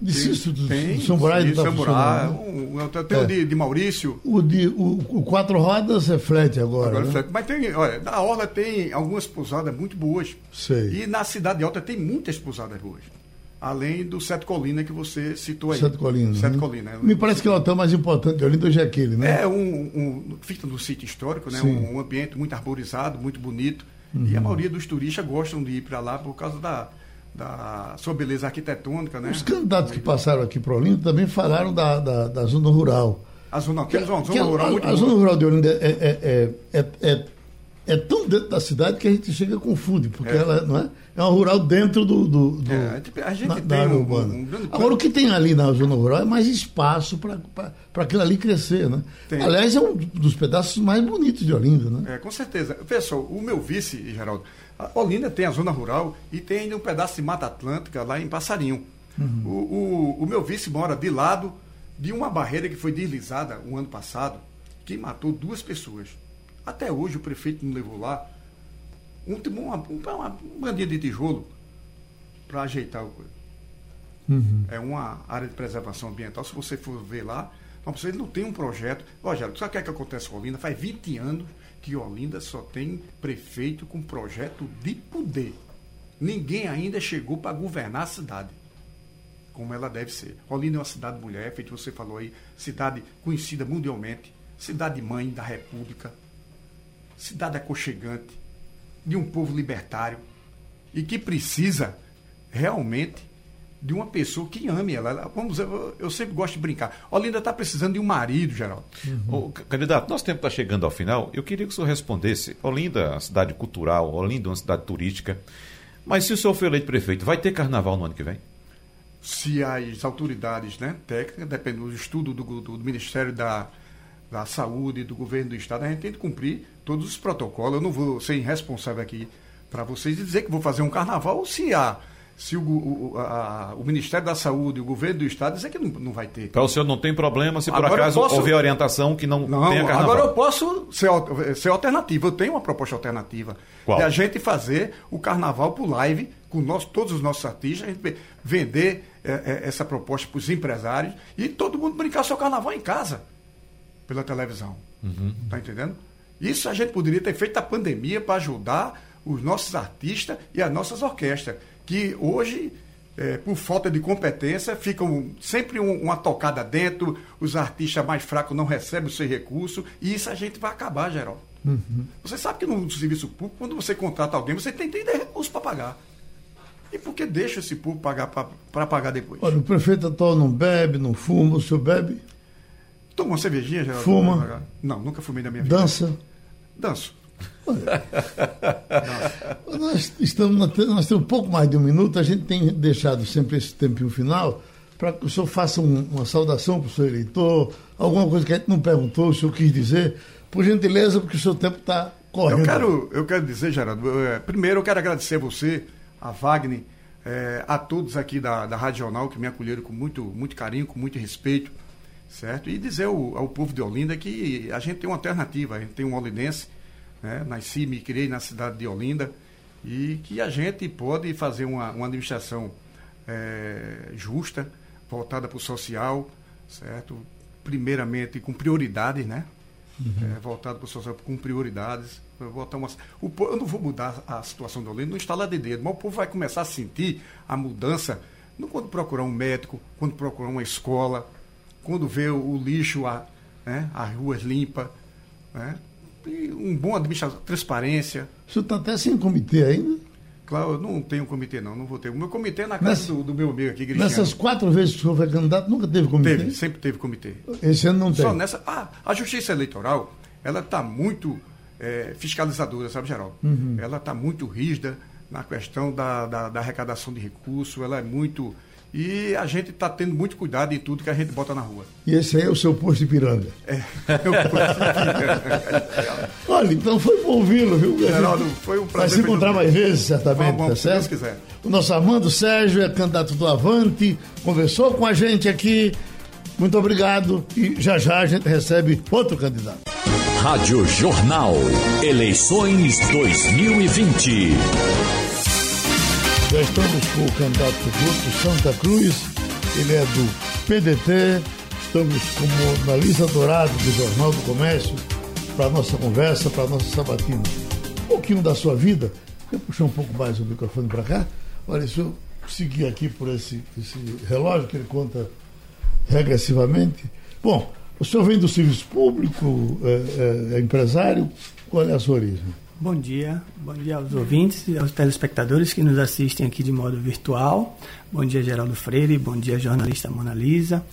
De Cícero, do-
tem,
do
sim,
não tá funcionando, né?
um- um hotel- tem
É.
o de, de Maurício.
O, de, o, o Quatro Rodas é frete agora.
Agora,
né?
certo. Mas tem, olha, na Orla tem algumas pousadas muito boas.
Sei.
E na Cidade Alta tem muitas pousadas boas. Além do Sete Colina que você citou aí.
Sete Colinas.
Sete
né?
Colina.
Me parece que é o hotel mais importante de Olinda hoje é aquele, né?
É um, um fica no sítio histórico, né? Um, um ambiente muito arborizado, muito bonito. E
Uhum.
a maioria dos turistas gostam de ir para lá por causa da, da sua beleza arquitetônica, né?
Os candidatos que passaram aqui para Olinda também falaram da, da, da zona rural.
A zona, temos uma
Que
zona rural
a,
muito
a zona rural de Olinda é, é, é, é, é, é tão dentro da cidade que a gente chega confunde, porque
É.
ela não é, é uma rural dentro do, do, do-
É, a gente-
na-
tem
da área
um-
urbana.
um
Agora o que tem ali na zona rural é mais espaço para aquilo ali crescer, né?
Tem.
Aliás, é um dos pedaços mais bonitos de Olinda, né?
É, com certeza. Pessoal, o meu vice, Geraldo, Olinda tem a zona rural e tem ainda um pedaço de Mata Atlântica lá em Passarinho.
Uhum.
O, o, o meu vice mora de lado de uma barreira que foi deslizada o ano passado, que matou duas pessoas. Até hoje o prefeito não levou lá um, uma, uma, uma bandinha de tijolo para ajeitar o coisa. É uma área de preservação ambiental. Se você for ver lá, não, você não tem um projeto. Rogério, sabe o que, é que acontece com Olinda? Faz 20 anos que Olinda só tem prefeito com projeto de poder. Ninguém ainda chegou para governar a cidade como ela deve ser. Olinda é uma cidade mulher, feito você falou aí, cidade conhecida mundialmente, cidade mãe da República, cidade aconchegante, de um povo libertário e que precisa realmente de uma pessoa que ame ela. Vamos eu- eu sempre gosto de brincar. Olinda está precisando de um marido, Geraldo.
Ô, c- candidato, nosso tempo está chegando ao final. Eu queria que o senhor respondesse. Olinda é uma cidade cultural, Olinda é uma cidade turística. Mas se o senhor for eleito prefeito, vai ter carnaval no ano que vem?
se as autoridades né, técnicas, dependendo do estudo do, do- do Ministério da, da Saúde e do Governo do Estado, a gente tem que cumprir todos os protocolos. Eu não vou ser irresponsável aqui para vocês e dizer que vou fazer um carnaval se, a, se o, o, a- o Ministério da Saúde e o Governo do Estado dizer que não, não vai ter.
Para o senhor não tem problema se por
Agora eu
acaso
posso-
houver orientação que não,
Não,
tenha carnaval.
agora eu posso ser, ser alternativa. Eu tenho uma proposta alternativa.
Qual?
De a gente fazer o carnaval por live com nós, todos os nossos artistas, a gente ve- vender eh, eh, essa proposta para os empresários e todo mundo brincar seu carnaval em casa, pela televisão. Tá entendendo? Isso a gente poderia ter feito a pandemia para ajudar os nossos artistas e as nossas orquestras, que hoje, eh, por falta de competência, ficam sempre um- uma tocada dentro, os artistas mais fracos não recebem o seu recurso, e isso a gente vai acabar, Geraldo. Você sabe que no serviço público, quando você contrata alguém, você tem que ter recurso para pagar. E por que deixa esse público pagar para pagar depois?
Olha, o prefeito atual não bebe, não fuma, o senhor bebe,
Toma uma cervejinha, Geraldo?
Fuma.
Não, nunca fumei na minha vida.
dança.
Danço. [laughs]
Nós, estamos, nós temos pouco mais de um minuto, a gente tem deixado sempre esse tempinho final para que o senhor faça um- uma saudação para o seu eleitor, alguma coisa que a gente não perguntou, o senhor quis dizer, por gentileza, porque o seu tempo está correndo.
Eu quero, eu quero dizer, Geraldo, eh, primeiro eu quero agradecer a você, a Wagner, eh, a todos aqui da, da Rádio Jornal que me acolheram com muito, muito carinho, com muito respeito, certo? E dizer ao, ao povo de Olinda que a gente tem uma alternativa, a gente tem um olindense, né? nasci e me criei na cidade de Olinda, e que a gente pode fazer uma, uma administração eh, justa, voltada para o social, certo? Primeiramente com prioridades, né? é, voltado para o social com prioridades. Botar umas- o po- eu não vou mudar a situação do Olinda, não instalar de dedo, mas o povo vai começar a sentir a mudança não quando procurar um médico, quando procurar uma escola, quando vê o, lixo, a, né, as ruas limpas, né, um bom administração, transparência.
O senhor está até sem comitê ainda?
Claro, eu não tenho comitê, não, não vou ter. O meu comitê é na casa
Nessa-
do, do meu amigo aqui, Cristiano.
Nessas quatro vezes que o senhor foi candidato, nunca teve comitê?
Teve, sempre teve comitê.
Esse ano não tem.
Só nessa. Ah, a justiça eleitoral ela está muito é, fiscalizadora, sabe, Geraldo?
Uhum.
Ela está muito rígida na questão da, da, da arrecadação de recursos, ela é muito e a gente está tendo muito cuidado em tudo que a gente bota na rua.
E esse aí é o seu posto de piranga.
É, [laughs] é o posto
de Olha, então foi bom ouvi-lo, viu?
Geraldo, foi um prazer.
Vai se encontrar mais vezes, certamente,
vamos, vamos,
tá certo?
Se quiser.
O nosso Armando Sérgio é candidato do Avante, conversou com a gente aqui. Muito obrigado e já já a gente recebe outro candidato.
Rádio Jornal. Eleições 2020.
Já estamos com o candidato Guto Santa Cruz, ele é do PDT. Estamos como na lista dourada do Jornal do Comércio para a nossa conversa, para a nossa sabatina. Um pouquinho da sua vida. Quer puxar um pouco mais o microfone para cá? Olha, se eu seguir aqui por esse, esse relógio que ele conta regressivamente. Bom, o senhor vem do serviço público, é, é, é empresário, qual é a sua origem?
Bom dia, bom dia aos ouvintes e aos telespectadores que nos assistem aqui de modo virtual. Bom dia, Geraldo Freire, bom dia, jornalista Mona Lisa.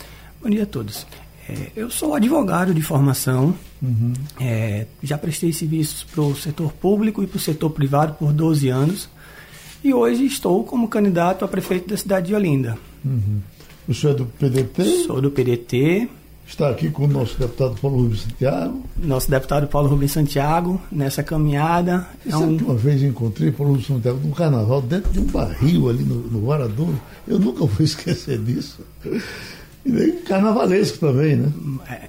Bom dia a todos. É, eu sou advogado de formação, uhum. é, já prestei serviços para o setor público e para o setor privado por 12 anos e hoje estou como candidato a prefeito da cidade de Olinda.
Uhum. O senhor é do PDT?
Sou do PDT.
Está aqui com o nosso deputado Paulo Rubens Santiago.
Nosso deputado Paulo Rubens Santiago, nessa caminhada.
É um... Uma vez encontrei Paulo Rubens Santiago num carnaval, dentro de um barril ali no, no Varadouro. Eu nunca vou [laughs] esquecer disso. E bem carnavalesco também, né?
É,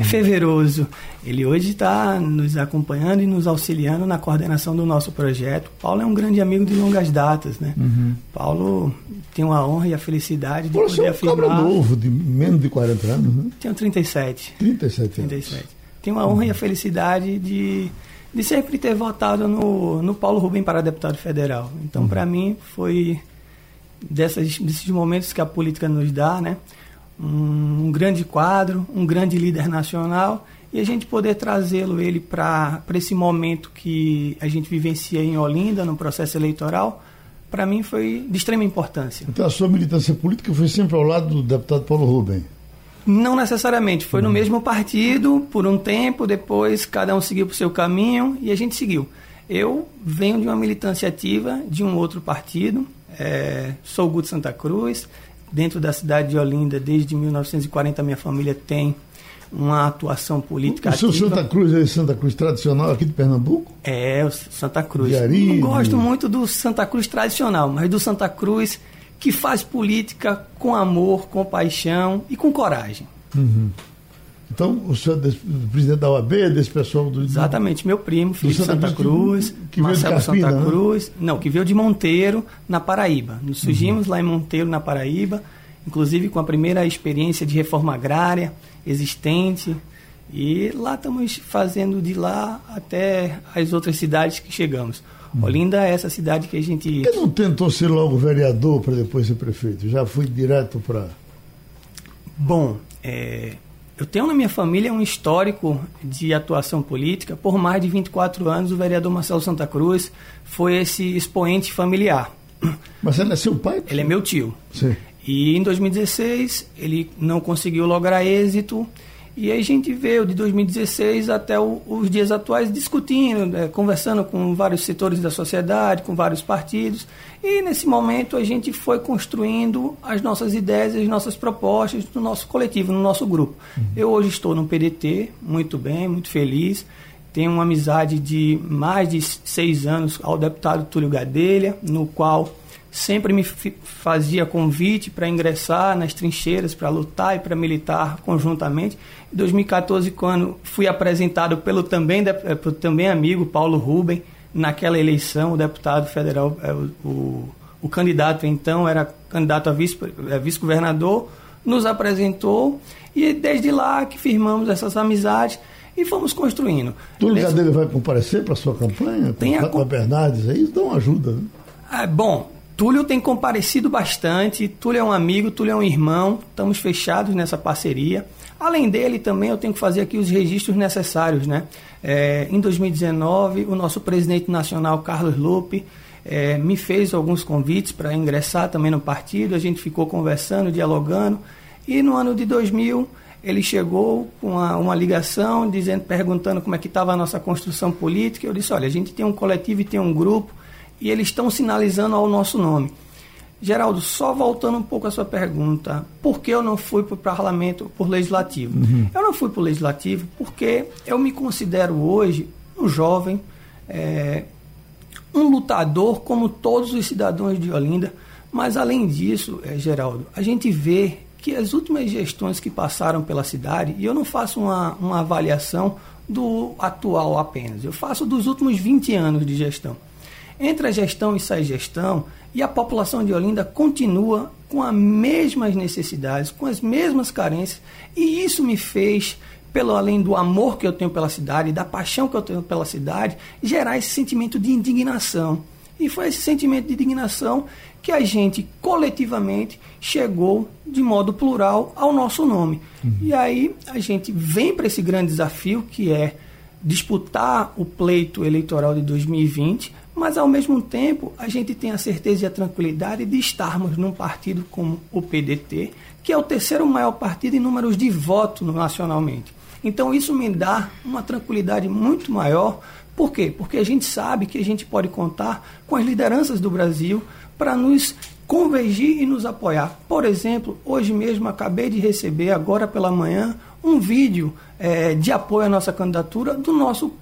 é fervoroso. Ele hoje está nos acompanhando e nos auxiliando na coordenação do nosso projeto. Paulo é um grande amigo de longas datas, né?
Uhum.
Paulo tem a honra e a felicidade de
Pô,
poder
é um
afirmar...
cabra novo, de menos de 40 anos, né?
Tenho 37.
37 anos.
37. Tenho a honra uhum. e a felicidade de, de sempre ter votado no, no Paulo Rubem para deputado federal. Então, uhum. para mim, foi dessas, desses momentos que a política nos dá, né? Um, um grande quadro, um grande líder nacional e a gente poder trazê-lo ele para esse momento que a gente vivencia em Olinda, no processo eleitoral, para mim foi de extrema importância.
Então a sua militância política foi sempre ao lado do deputado Paulo Rubem?
Não necessariamente, foi uhum. no mesmo partido por um tempo, depois cada um seguiu para o seu caminho e a gente seguiu. Eu venho de uma militância ativa de um outro partido, é, sou Guto Santa Cruz, dentro da cidade de Olinda, desde 1940 minha família tem uma atuação política
o, o seu Santa Cruz é Santa Cruz tradicional aqui de Pernambuco?
É, o Santa Cruz. Não gosto muito do Santa Cruz tradicional, mas do Santa Cruz que faz política com amor, com paixão e com coragem.
Uhum. Então, o senhor é presidente da OAB, desse pessoal do.
Exatamente, meu primo, filho Santa de Santa Cruz, que, que Marcelo Carpina, Santa né? Cruz. Não, que veio de Monteiro, na Paraíba. Nos surgimos uhum. lá em Monteiro, na Paraíba, inclusive com a primeira experiência de reforma agrária existente. E lá estamos fazendo de lá até as outras cidades que chegamos. Hum. Olinda é essa cidade que a gente.
Por que não tentou ser logo vereador para depois ser prefeito? Já fui direto para.
Bom, é, eu tenho na minha família um histórico de atuação política. Por mais de 24 anos, o vereador Marcelo Santa Cruz foi esse expoente familiar.
Mas ele é seu pai?
Ele é meu tio.
Sim.
E em 2016 ele não conseguiu lograr êxito. E aí a gente veio de 2016 até o, os dias atuais discutindo, é, conversando com vários setores da sociedade, com vários partidos. E nesse momento a gente foi construindo as nossas ideias, as nossas propostas no nosso coletivo, no nosso grupo. Uhum. Eu hoje estou no PDT, muito bem, muito feliz. Tenho uma amizade de mais de seis anos ao deputado Túlio Gadelha, no qual sempre me fazia convite para ingressar nas trincheiras, para lutar e para militar conjuntamente. Em 2014, quando fui apresentado pelo também, eh, pelo também amigo Paulo Rubem, naquela eleição, o deputado federal, eh, o, o, o candidato então era candidato a eh, vice-governador, nos apresentou e desde lá que firmamos essas amizades e fomos construindo.
O lugar dele vai comparecer para a sua campanha? Tem com a, Bernardes aí? Isso dá uma ajuda, né?
É, bom, Túlio tem comparecido bastante, Túlio é um amigo, Túlio é um irmão, estamos fechados nessa parceria. Além dele, também eu tenho que fazer aqui os registros necessários. Né? É, em 2019, o nosso presidente nacional, Carlos Lupe, é, me fez alguns convites para ingressar também no partido, a gente ficou conversando, dialogando, e no ano de 2000 ele chegou com uma, uma, ligação dizendo, perguntando como é que estava a nossa construção política. Eu disse, olha, a gente tem um coletivo e tem um grupo e eles estão sinalizando ao nosso nome. Geraldo, só voltando um pouco à sua pergunta, por que eu não fui para o parlamento por legislativo? Uhum. Eu não fui para o legislativo porque eu me considero hoje um jovem, é, um lutador como todos os cidadãos de Olinda, mas além disso, é, Geraldo, a gente vê que as últimas gestões que passaram pela cidade, e eu não faço uma, uma avaliação do atual apenas, eu faço dos últimos 20 anos de gestão. Entre a gestão e sai gestão, e a população de Olinda continua com as mesmas necessidades, com as mesmas carências, e isso me fez, pelo além do amor que eu tenho pela cidade, da paixão que eu tenho pela cidade, gerar esse sentimento de indignação. E foi esse sentimento de indignação que a gente coletivamente chegou de modo plural ao nosso nome. Uhum. E aí a gente vem para esse grande desafio que é disputar o pleito eleitoral de 2020, mas ao mesmo tempo a gente tem a certeza e a tranquilidade de estarmos num partido como o PDT, que é o terceiro maior partido em números de voto nacionalmente. Então isso me dá uma tranquilidade muito maior. Por quê? Porque a gente sabe que a gente pode contar com as lideranças do Brasil para nos convergir e nos apoiar. Por exemplo, hoje mesmo acabei de receber, agora pela manhã, um vídeo é, de apoio à nossa candidatura do nosso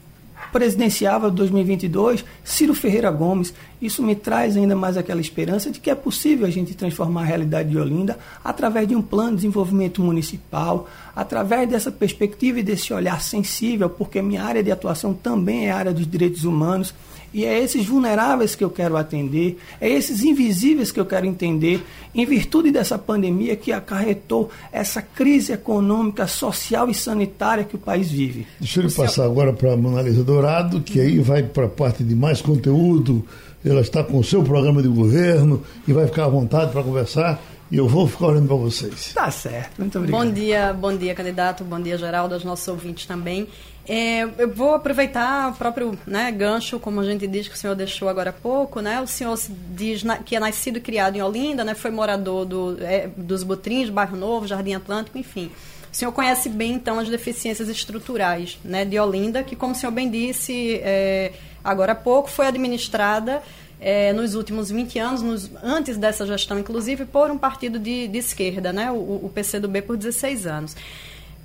presidenciável 2022, Ciro Ferreira Gomes. Isso me traz ainda mais aquela esperança de que é possível a gente transformar a realidade de Olinda através de um plano de desenvolvimento municipal, através dessa perspectiva e desse olhar sensível, porque minha área de atuação também é a área dos direitos humanos. E é esses vulneráveis que eu quero atender, é esses invisíveis que eu quero entender, em virtude dessa pandemia que acarretou essa crise econômica, social e sanitária que o país vive.
Deixa eu passar agora para a Monalisa Dourado, que aí vai para a parte de mais conteúdo. Ela está com o seu programa de governo e vai ficar à vontade para conversar. E eu vou ficar olhando para vocês.
Tá certo, muito obrigado.
Bom dia, bom dia, candidato. Bom dia, Geraldo, aos nossos ouvintes também. É, eu vou aproveitar o próprio né, gancho, como a gente diz que o senhor deixou agora há pouco, né? O senhor diz que é nascido e criado em Olinda, né? Foi morador do, é, dos Botrins, Bairro Novo, Jardim Atlântico, enfim. O senhor conhece bem, então, as deficiências estruturais né, de Olinda, que, como o senhor bem disse é, agora há pouco, foi administrada é, nos últimos 20 anos, nos, antes dessa gestão, inclusive, por um partido de, de esquerda, né, o, o PCdoB, por 16 anos.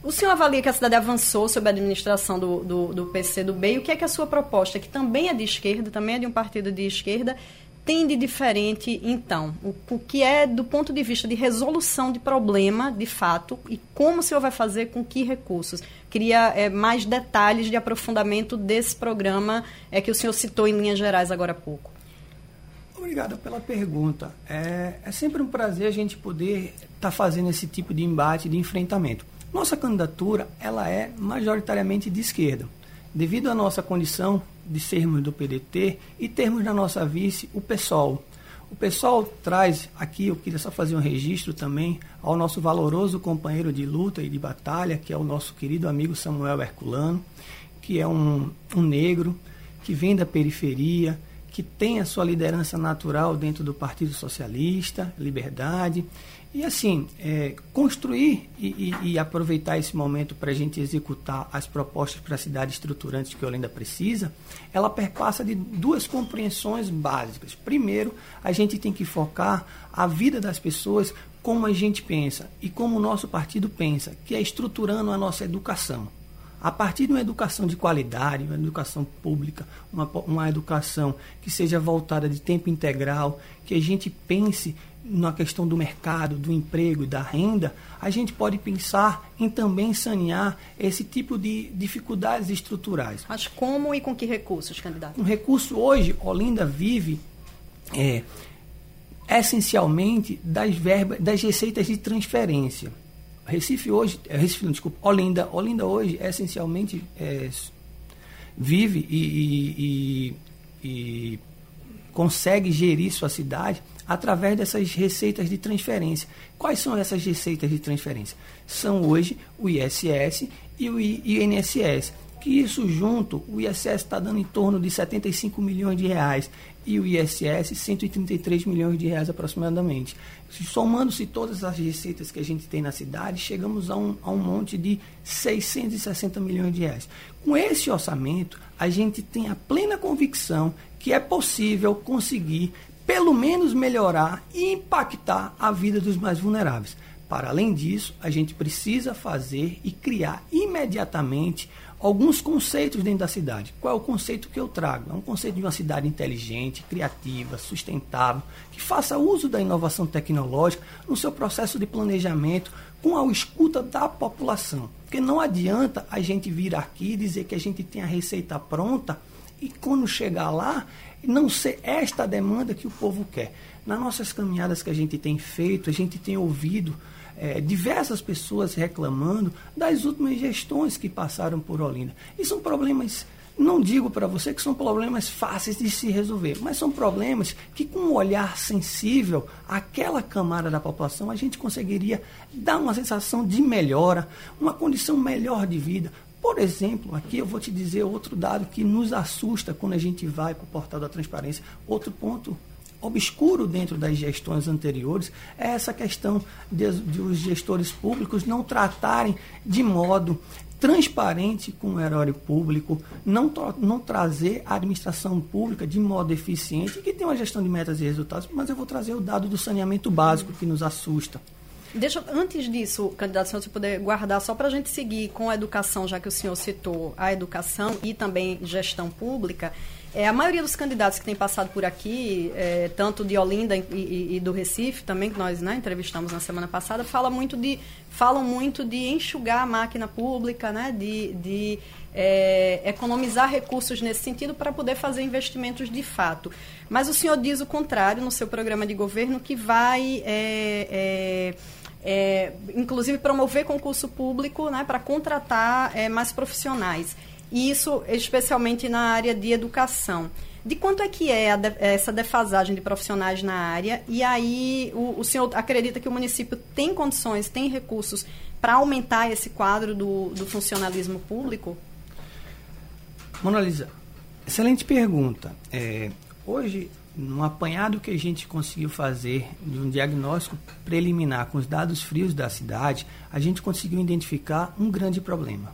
O senhor avalia que a cidade avançou sob a administração do, do, do PCdoB e o que é que a sua proposta, que também é de esquerda, também é de um partido de esquerda, tem de diferente, então? O, o, que é do ponto de vista de resolução de problema, de fato, e como o senhor vai fazer com que recursos? Queria é, mais detalhes de aprofundamento desse programa é, que o senhor citou em linhas gerais agora há pouco.
Obrigado pela pergunta. É, é sempre um prazer a gente poder estar tá fazendo esse tipo de embate, de enfrentamento. Nossa candidatura ela é majoritariamente de esquerda, devido à nossa condição de sermos do PDT e termos na nossa vice o PSOL. O PSOL traz aqui, eu queria só fazer um registro também, ao nosso valoroso companheiro de luta e de batalha, que é o nosso querido amigo Samuel Herculano, que é um, um negro, que vem da periferia, que tem a sua liderança natural dentro do Partido Socialista, Liberdade, e assim, é, construir e, e, e, aproveitar esse momento para a gente executar as propostas para a cidade estruturantes que Olinda precisa, ela perpassa de duas compreensões básicas. Primeiro, a gente tem que focar a vida das pessoas como a gente pensa e como o nosso partido pensa, que é estruturando a nossa educação. A partir de uma educação de qualidade, uma educação pública, uma, uma educação que seja voltada de tempo integral, que a gente pense na questão do mercado, do emprego e da renda, a gente pode pensar em também sanear esse tipo de dificuldades estruturais.
Mas como e com que recursos, candidato?
Com recurso hoje, Olinda vive é, essencialmente das verbas, das receitas de transferência. Recife hoje, é, Recife, não, desculpa, Olinda, Olinda hoje essencialmente é, vive e, e, e, e consegue gerir sua cidade através dessas receitas de transferência. Quais são essas receitas de transferência? São hoje o ISS e o INSS, que isso junto, o ISS está dando em torno de 75 milhões de reais e o ISS 133 milhões de reais aproximadamente. Somando-se todas as receitas que a gente tem na cidade, chegamos a um, a um monte de 660 milhões de reais. Com esse orçamento, a gente tem a plena convicção que é possível conseguir pelo menos melhorar e impactar a vida dos mais vulneráveis. Para além disso, a gente precisa fazer e criar imediatamente alguns conceitos dentro da cidade. Qual é o conceito que eu trago? É um conceito de uma cidade inteligente, criativa, sustentável, que faça uso da inovação tecnológica no seu processo de planejamento com a escuta da população. Porque não adianta a gente vir aqui dizer que a gente tem a receita pronta e quando chegar lá, não ser esta demanda que o povo quer. Nas nossas caminhadas que a gente tem feito, a gente tem ouvido é, diversas pessoas reclamando das últimas gestões que passaram por Olinda. E são problemas, não digo para você que são problemas fáceis de se resolver, mas são problemas que, com um olhar sensível àquela camada da população, a gente conseguiria dar uma sensação de melhora, uma condição melhor de vida. Por exemplo, aqui eu vou te dizer outro dado que nos assusta quando a gente vai para o portal da transparência. Outro ponto obscuro dentro das gestões anteriores é essa questão de, de os gestores públicos não tratarem de modo transparente com o erário público, não, não trazer a administração pública de modo eficiente, que tem uma gestão de metas e resultados, mas eu vou trazer o dado do saneamento básico que nos assusta.
Deixa, antes disso, candidato, se você puder guardar, só para a gente seguir com a educação, já que o senhor citou a educação e também gestão pública, é, a maioria dos candidatos que tem passado por aqui, é, tanto de Olinda e, e, e, do Recife, também que nós né, entrevistamos na semana passada, fala muito de, falam muito de enxugar a máquina pública, né, de, de é, economizar recursos nesse sentido para poder fazer investimentos de fato. Mas o senhor diz o contrário no seu programa de governo, que vai é, é, inclusive promover concurso público né, para contratar é, mais profissionais isso especialmente na área de educação. De quanto é que é de, essa defasagem de profissionais na área? E aí o, o, senhor acredita que o município tem condições, tem recursos para aumentar esse quadro do, do funcionalismo público?
Mona Lisa, excelente pergunta. É, hoje, no apanhado que a gente conseguiu fazer de um diagnóstico preliminar com os dados frios da cidade, a gente conseguiu identificar um grande problema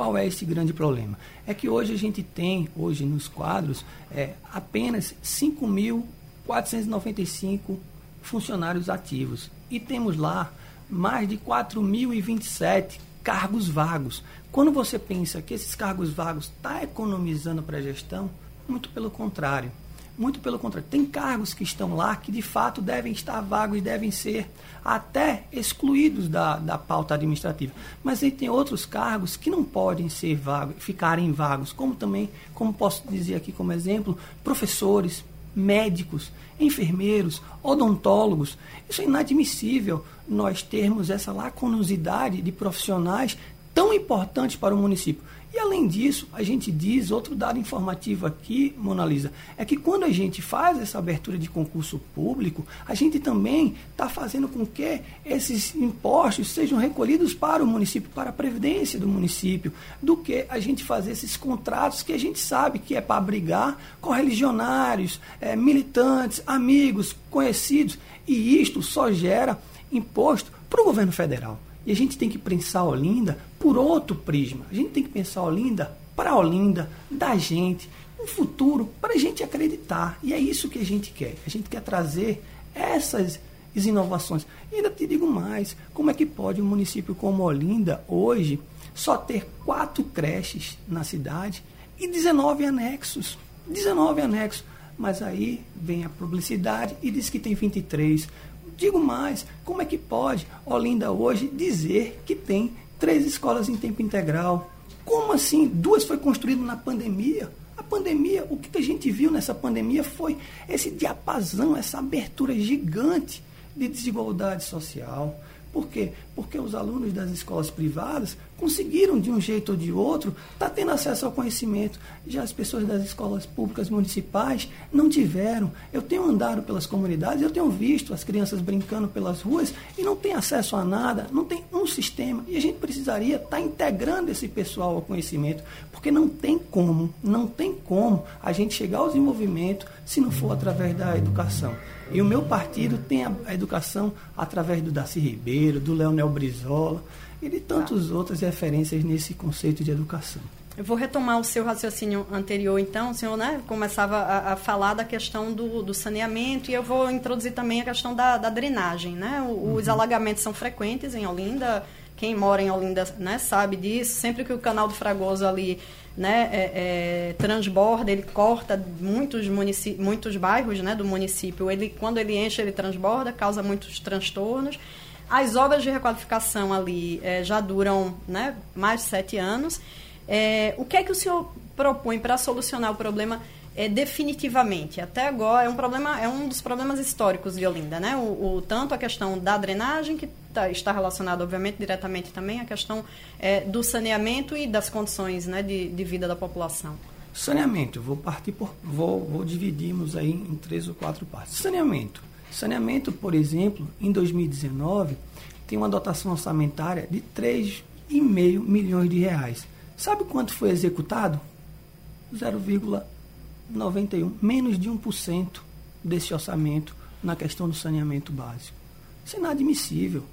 qual é esse grande problema? É que hoje a gente tem, hoje nos quadros, é, apenas 5.495 funcionários ativos. E temos lá mais de 4.027 cargos vagos. Quando você pensa que esses cargos vagos estão tá economizando para a gestão, muito pelo contrário. Muito pelo contrário, tem cargos que estão lá que de fato devem estar vagos devem ser até excluídos da, da pauta administrativa. Mas aí tem outros cargos que não podem ser vagos, ficarem vagos, como também, como posso dizer aqui como exemplo, professores, médicos, enfermeiros, odontólogos. Isso é inadmissível nós termos essa lacunosidade de profissionais tão importantes para o município. E além disso, a gente diz, outro dado informativo aqui, Mona Lisa, é que quando a gente faz essa abertura de concurso público, a gente também está fazendo com que esses impostos sejam recolhidos para o município, para a previdência do município, do que a gente fazer esses contratos que a gente sabe que é para abrigar correligionários, é, militantes, amigos, conhecidos, e isto só gera imposto para o governo federal. E a gente tem que pensar Olinda por outro prisma. A gente tem que pensar Olinda para Olinda, da gente, um futuro para a gente acreditar. E é isso que a gente quer. A gente quer trazer essas inovações. E ainda te digo mais: como é que pode um município como Olinda, hoje, só ter quatro creches na cidade e 19 anexos? 19 anexos. Mas aí vem a publicidade e diz que tem 23. Digo mais, como é que pode Olinda hoje dizer que tem três escolas em tempo integral? Como assim? Duas foi construídas na pandemia. A pandemia, o que a gente viu nessa pandemia foi esse diapasão, essa abertura gigante de desigualdade social. Por quê? Porque os alunos das escolas privadas conseguiram de um jeito ou de outro, tá tendo acesso ao conhecimento. Já as pessoas das escolas públicas municipais não tiveram. Eu tenho andado pelas comunidades, eu tenho visto as crianças brincando pelas ruas e não tem acesso a nada, não tem um sistema. E a gente precisaria estar tá integrando esse pessoal ao conhecimento, porque não tem como, não tem como a gente chegar ao desenvolvimento se não for através da educação. E o meu partido tem a, educação através do Darcy Ribeiro, do Leonel Brizola e de tantas tá. outras referências nesse conceito de educação.
Eu vou retomar o seu raciocínio anterior, então. O senhor né, começava a, a falar da questão do, do, saneamento e eu vou introduzir também a questão da, da drenagem. Né? O, os uhum. alagamentos são frequentes em Olinda. Quem mora em Olinda né, sabe disso. Sempre que o canal do Fragoso ali né, é, é, transborda, ele corta muitos, muitos bairros né, do município. Ele, quando ele enche, ele transborda, causa muitos transtornos. As obras de requalificação ali é, já duram né, mais de sete anos. É, o que é que o senhor propõe para solucionar o problema é, definitivamente? Até agora é um problema, é um dos problemas históricos de Olinda, né? O, o tanto a questão da drenagem que tá, está relacionada, obviamente, diretamente também a questão é, do saneamento e das condições né, de, de vida da população.
Saneamento, vou partir por, vou, vou dividirmos aí em três ou quatro partes. Saneamento. Saneamento, por exemplo, em 2019, tem uma dotação orçamentária de 3,5 milhões de reais. Sabe quanto foi executado? 0,91, menos de 1% desse orçamento na questão do saneamento básico. Isso é inadmissível.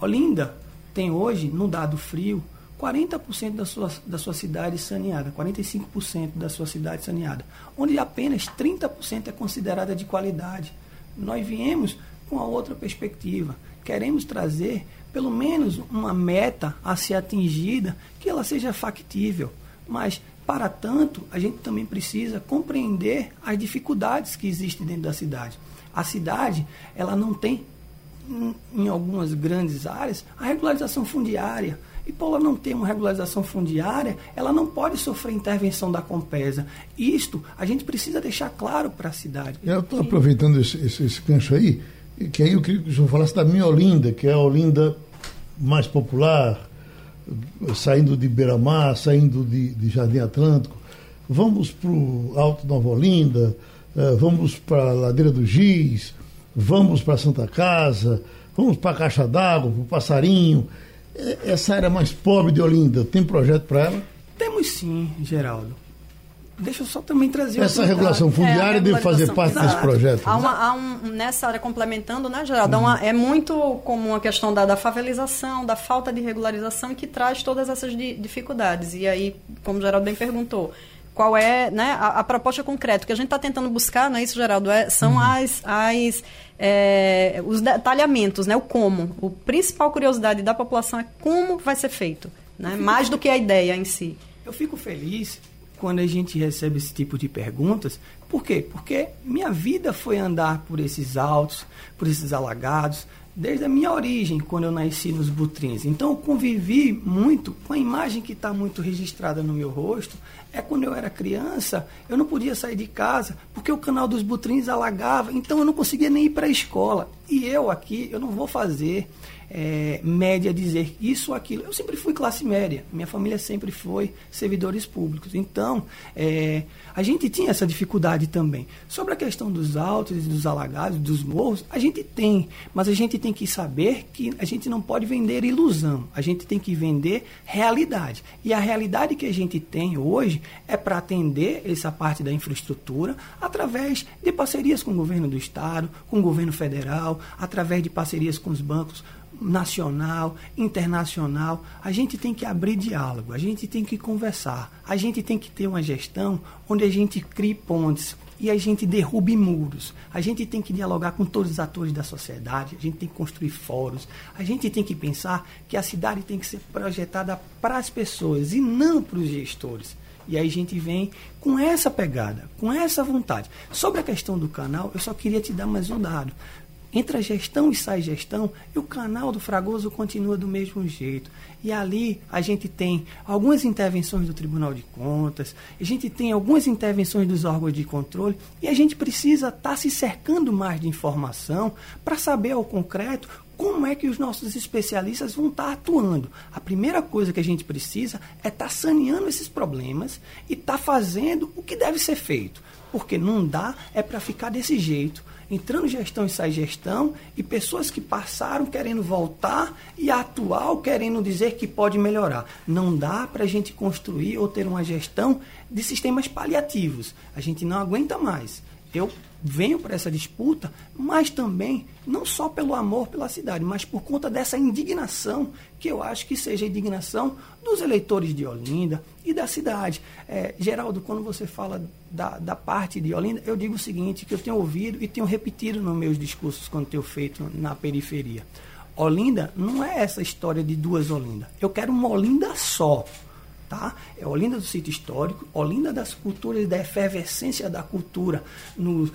Olinda tem hoje, no dado frio, 40% da sua, da sua cidade saneada, 45% da sua cidade saneada, onde apenas 30% é considerada de qualidade. Nós viemos com a outra perspectiva. Queremos trazer pelo menos uma meta a ser atingida que ela seja factível. Mas, para tanto, a gente também precisa compreender as dificuldades que existem dentro da cidade. A cidade, ela não tem, em algumas grandes áreas, a regularização fundiária. E por ela não ter uma regularização fundiária, ela não pode sofrer intervenção da Compesa. Isto a gente precisa deixar claro para a cidade.
Eu estou aproveitando esse, esse, esse gancho aí, que aí eu queria que o senhor falasse da minha Olinda, que é a Olinda mais popular, saindo de Beira-Mar, saindo de, de, Jardim Atlântico. Vamos para o Alto Nova Olinda, uh, vamos para a Ladeira do Giz, vamos para Santa Casa, vamos para a Caixa d'Água, para o Passarinho. É, essa área mais pobre de Olinda, tem projeto para ela?
Temos sim, Geraldo. Deixa eu só também trazer
Essa regulação fundiária é, deve fazer parte desse projeto.
Há, uma, há um, nessa área, complementando, né, Geraldo? Uhum. Uma, é muito comum a questão da, da, favelização, da falta de regularização, que traz todas essas di, dificuldades. E aí, como o Geraldo bem perguntou, qual é né, a, a proposta concreta? O que a gente está tentando buscar, não é isso, Geraldo? É, são uhum. as, as é, os detalhamentos, né, o como. O principal curiosidade da população é como vai ser feito, né, mais do que a ideia em si.
Eu fico feliz quando a gente recebe esse tipo de perguntas. Por quê? Porque minha vida foi andar por esses altos, por esses alagados, desde a minha origem, quando eu nasci nos Butrins. Então, eu convivi muito com a imagem que está muito registrada no meu rosto. É quando eu era criança, eu não podia sair de casa porque o canal dos Butrins alagava, então eu não conseguia nem ir para a escola. E eu aqui, eu não vou fazer é, média dizer isso aquilo. Eu sempre fui classe média, minha família sempre foi servidores públicos. Então, é, a gente tinha essa dificuldade também. Sobre a questão dos altos, dos alagados, dos morros, a gente tem, mas a gente tem que saber que a gente não pode vender ilusão, a gente tem que vender realidade. E a realidade que a gente tem hoje é para atender essa parte da infraestrutura através de parcerias com o governo do estado, com o governo federal, através de parcerias com os bancos nacional, internacional. A gente tem que abrir diálogo, a gente tem que conversar, a gente tem que ter uma gestão onde a gente crie pontes e a gente derrube muros. A gente tem que dialogar com todos os atores da sociedade, a gente tem que construir fóruns, a gente tem que pensar que a cidade tem que ser projetada para as pessoas e não para os gestores. E aí a gente vem com essa pegada, com essa vontade. Sobre a questão do canal, eu só queria te dar mais um dado. Entra gestão e sai gestão e o canal do Fragoso continua do mesmo jeito. E ali a gente tem algumas intervenções do Tribunal de Contas, a gente tem algumas intervenções dos órgãos de controle e a gente precisa estar tá se cercando mais de informação para saber ao concreto como é que os nossos especialistas vão estar tá atuando. A primeira coisa que a gente precisa é estar tá saneando esses problemas e estar tá fazendo o que deve ser feito. Porque não dá é para ficar desse jeito entrando gestão e sai gestão, e pessoas que passaram querendo voltar e atual querendo dizer que pode melhorar. Não dá para a gente construir ou ter uma gestão de sistemas paliativos. A gente não aguenta mais. Eu venho para essa disputa, mas também não só pelo amor pela cidade, mas por conta dessa indignação, que eu acho que seja a indignação dos eleitores de Olinda e da cidade. É, Geraldo, quando você fala da, da parte de Olinda, eu digo o seguinte, que eu tenho ouvido e tenho repetido nos meus discursos quando tenho feito na periferia. Olinda não é essa história de duas Olinda. Eu quero uma Olinda só. Tá? É Olinda do sítio histórico, Olinda das culturas, da efervescência da cultura no,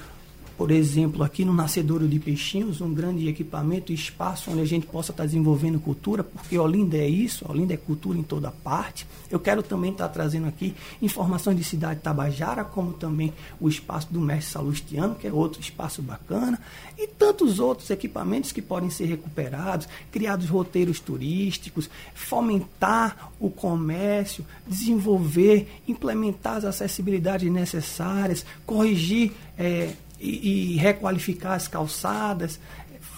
por exemplo, aqui no Nascedouro de Peixinhos, um grande equipamento espaço onde a gente possa estar desenvolvendo cultura, porque Olinda é isso, Olinda é cultura em toda parte. Eu quero também estar trazendo aqui informações de cidade Tabajara, como também o espaço do Mestre Salustiano, que é outro espaço bacana, e tantos outros equipamentos que podem ser recuperados, criados roteiros turísticos, fomentar o comércio, desenvolver, implementar as acessibilidades necessárias, corrigir. É, e, e requalificar as calçadas,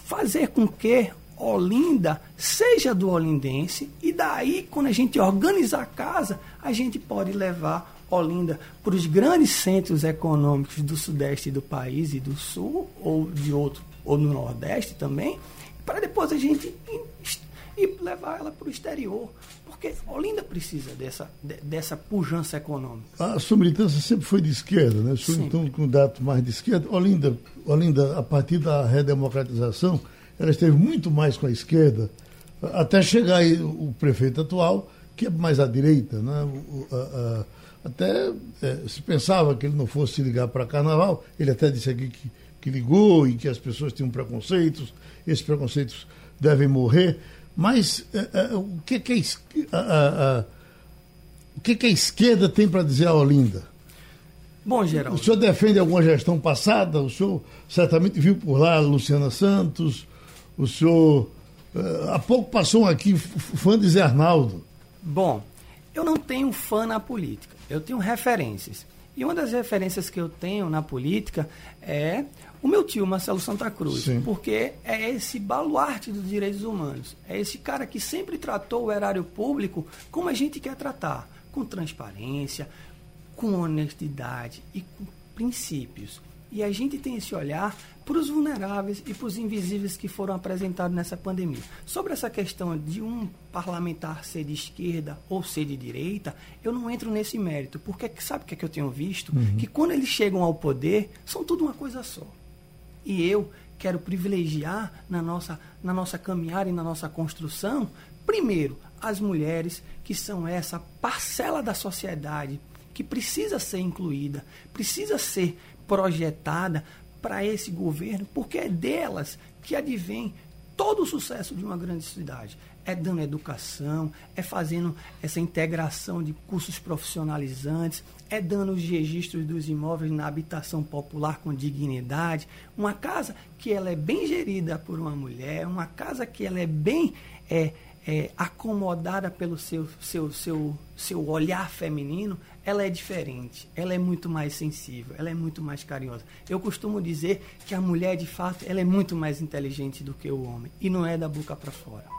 fazer com que Olinda seja do olindense e daí, quando a gente organizar a casa, a gente pode levar Olinda para os grandes centros econômicos do sudeste do país e do sul, ou de outro, ou no nordeste também, para depois a gente ir, levar ela para o exterior. Porque Olinda precisa dessa, dessa pujança econômica.
A sua militância sempre foi de esquerda, né? Senhor, então, com dados mais de esquerda. Olinda, Olinda, a partir da redemocratização, ela esteve muito mais com a esquerda, até chegar aí o prefeito atual, que é mais à direita, né? O, a, a, até é, se pensava que ele não fosse se ligar para carnaval, ele até disse aqui que, que ligou e que as pessoas tinham preconceitos, esses preconceitos devem morrer. Mas uh, uh, o, que, que, uh, o que, que, a esquerda tem para dizer a Olinda?
Bom, Geraldo.
O senhor defende alguma gestão passada? O senhor certamente viu por lá a Luciana Santos. O senhor. há pouco passou um aqui, fã de Zé Arnaldo.
Bom, eu não tenho fã na política. Eu tenho referências. E uma das referências que eu tenho na política é o meu tio, Marcelo Santa Cruz, Sim. porque é esse baluarte dos direitos humanos. É esse cara que sempre tratou o erário público como a gente quer tratar, com transparência, com honestidade e com princípios. E a gente tem esse olhar para os vulneráveis e para os invisíveis que foram apresentados nessa pandemia. Sobre essa questão de um parlamentar ser de esquerda ou ser de direita, eu não entro nesse mérito, porque sabe o que, é que eu tenho visto? Uhum. Que quando eles chegam ao poder, são tudo uma coisa só. E eu quero privilegiar na nossa, na nossa caminhada e na nossa construção, primeiro, as mulheres, que são essa parcela da sociedade que precisa ser incluída, precisa ser projetada para esse governo, porque é delas que advém todo o sucesso de uma grande cidade. É dando educação, é fazendo essa integração de cursos profissionalizantes, é dando os registros dos imóveis na habitação popular com dignidade, uma casa que ela é bem gerida por uma mulher, uma casa que ela é bem é, é, acomodada pelo seu, seu, seu, seu olhar feminino, ela é diferente, ela é muito mais sensível, ela é muito mais carinhosa. Eu costumo dizer que a mulher, de fato, ela é muito mais inteligente do que o homem, e não é da boca para fora.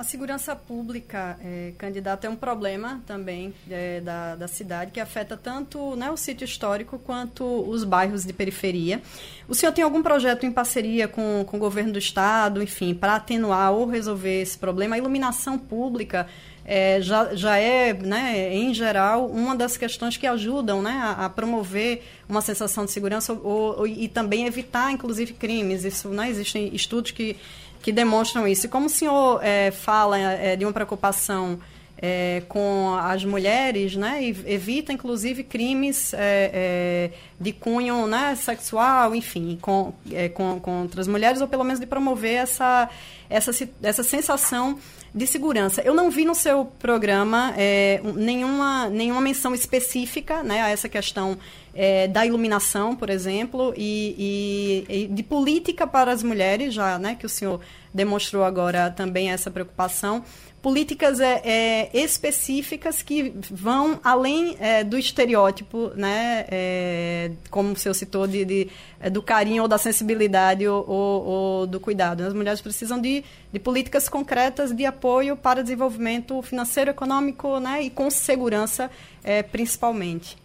A segurança pública, é, candidato, é um problema também é, da, da cidade que afeta tanto né, o sítio histórico quanto os bairros de periferia. O senhor tem algum projeto em parceria com, com o governo do estado, enfim, para atenuar ou resolver esse problema? A iluminação pública é, já, já é, né, em geral, uma das questões que ajudam né, a, a promover uma sensação de segurança ou, ou, e também evitar, inclusive, crimes. Isso, né, existem estudos que que demonstram isso. E como o senhor é, fala é, de uma preocupação é, com as mulheres, né, e evita inclusive crimes é, é, de cunho né, sexual, enfim, com, é, com, contra as mulheres, ou pelo menos de promover essa, essa, essa sensação de segurança. Eu não vi no seu programa nenhuma, nenhuma menção específica né, a essa questão é, da iluminação, por exemplo, e, e, e, de política para as mulheres, já né, que o senhor demonstrou agora também essa preocupação políticas é, é, específicas que vão além é, do estereótipo, né, é, como o senhor citou, de, de é, do carinho ou da sensibilidade ou, ou, ou, do cuidado. As mulheres precisam de, de políticas concretas de apoio para desenvolvimento financeiro, econômico né, e com segurança, é, principalmente.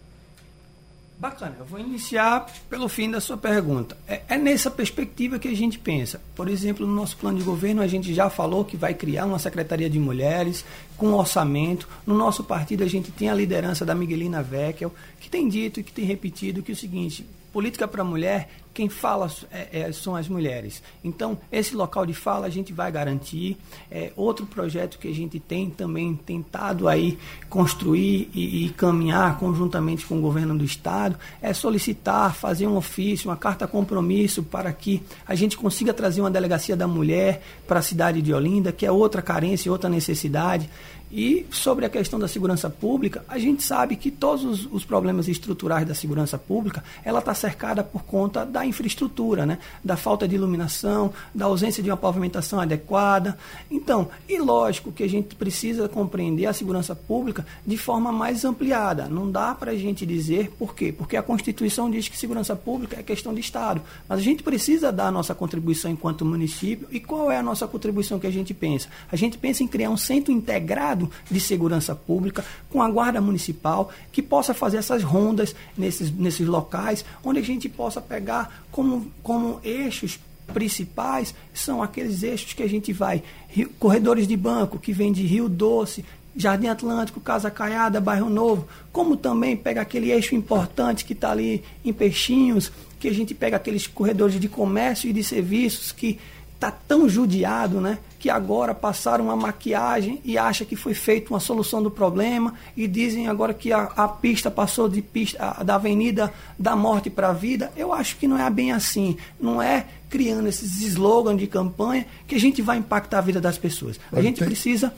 Bacana, eu vou iniciar pelo fim da sua pergunta. É, é, nessa perspectiva que a gente pensa. Por exemplo, no nosso plano de governo, a gente já falou que vai criar uma Secretaria de Mulheres com orçamento. No nosso partido, a gente tem a liderança da Miguelina Veckel, que tem dito e que tem repetido que é o seguinte: política para a mulher, quem fala é, é, são as mulheres. Então, esse local de fala a gente vai garantir. É, outro projeto que a gente tem também tentado aí construir e, e, caminhar conjuntamente com o governo do Estado é solicitar, fazer um ofício, uma carta compromisso para que a gente consiga trazer uma delegacia da mulher para a cidade de Olinda, que é outra carência, outra necessidade. E sobre a questão da segurança pública, a gente sabe que todos os, os problemas estruturais da segurança pública, ela está cercada por conta da infraestrutura, né? da falta de iluminação, da ausência de uma pavimentação adequada. Então, e lógico que a gente precisa compreender a segurança pública de forma mais ampliada. Não dá para a gente dizer por quê? Porque a Constituição diz que segurança pública é questão de Estado. Mas a gente precisa dar a nossa contribuição enquanto município. E qual é a nossa contribuição que a gente pensa? A gente pensa em criar um centro integrado de Segurança Pública, com a Guarda Municipal, que possa fazer essas rondas nesses, nesses locais, onde a gente possa pegar como, como eixos principais, são aqueles eixos que a gente vai, Rio, corredores de banco, que vem de Rio Doce, Jardim Atlântico, Casa Caiada, Bairro Novo, como também pega aquele eixo importante que está ali em Peixinhos, que a gente pega aqueles corredores de comércio e de serviços que está tão judiado, né? Que agora passaram uma maquiagem e acha que foi feita uma solução do problema e dizem agora que a, a pista passou de pista a, da avenida da morte para a vida. Eu acho que não é bem assim. Não é criando esses slogans de campanha que a gente vai impactar a vida das pessoas. A gente precisa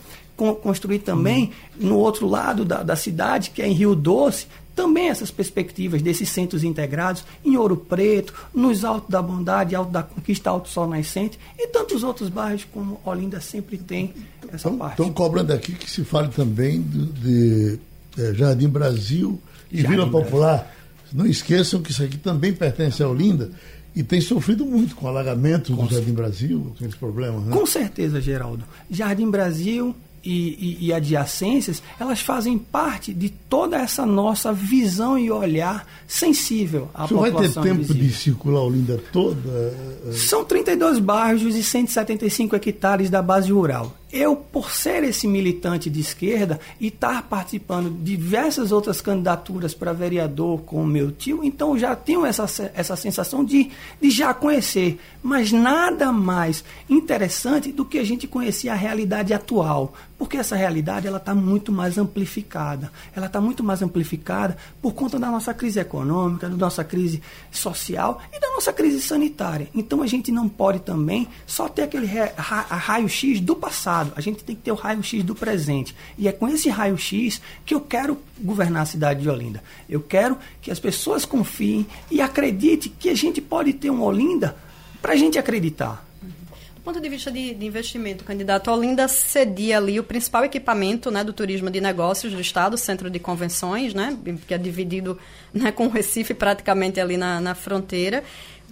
construir também no outro lado da, da cidade, que é em Rio Doce, também essas perspectivas desses centros integrados em Ouro Preto, nos Altos da Bondade, Alto da Conquista, Alto Sol Nascente e tantos outros bairros como Olinda sempre tem essa
tão,
parte.
Estão cobrando aqui que se fale também do, de é, Jardim Brasil e Jardim Vila Popular. Brasil. Não esqueçam que isso aqui também pertence a Olinda e tem sofrido muito com alagamento do Jardim Brasil, com esses problemas. Né?
Com certeza, Geraldo. Jardim Brasil e, e, e, adjacências, elas fazem parte de toda essa nossa visão e olhar sensível à Você população.
Você vai ter tempo invisível. de circular a Olinda toda?
São 32 bairros e 175 hectares da base rural eu, por ser esse militante de esquerda e estar participando de diversas outras candidaturas para vereador com o meu tio, então já tenho essa, essa sensação de, de já conhecer. Mas nada mais interessante do que a gente conhecer a realidade atual. Porque essa realidade ela está muito mais amplificada. Ela está muito mais amplificada por conta da nossa crise econômica, da nossa crise social e da nossa crise sanitária. Então a gente não pode também só ter aquele raio-x do passado a gente tem que ter o raio-x do presente. E é com esse raio-x que eu quero governar a cidade de Olinda. Eu quero que as pessoas confiem e acreditem que a gente pode ter um Olinda para a gente acreditar.
Ponto de vista de, de investimento, candidato, Olinda cedia ali o principal equipamento né, do turismo de negócios do Estado, o Centro de Convenções, né, que é dividido né, com o Recife praticamente ali na, na fronteira.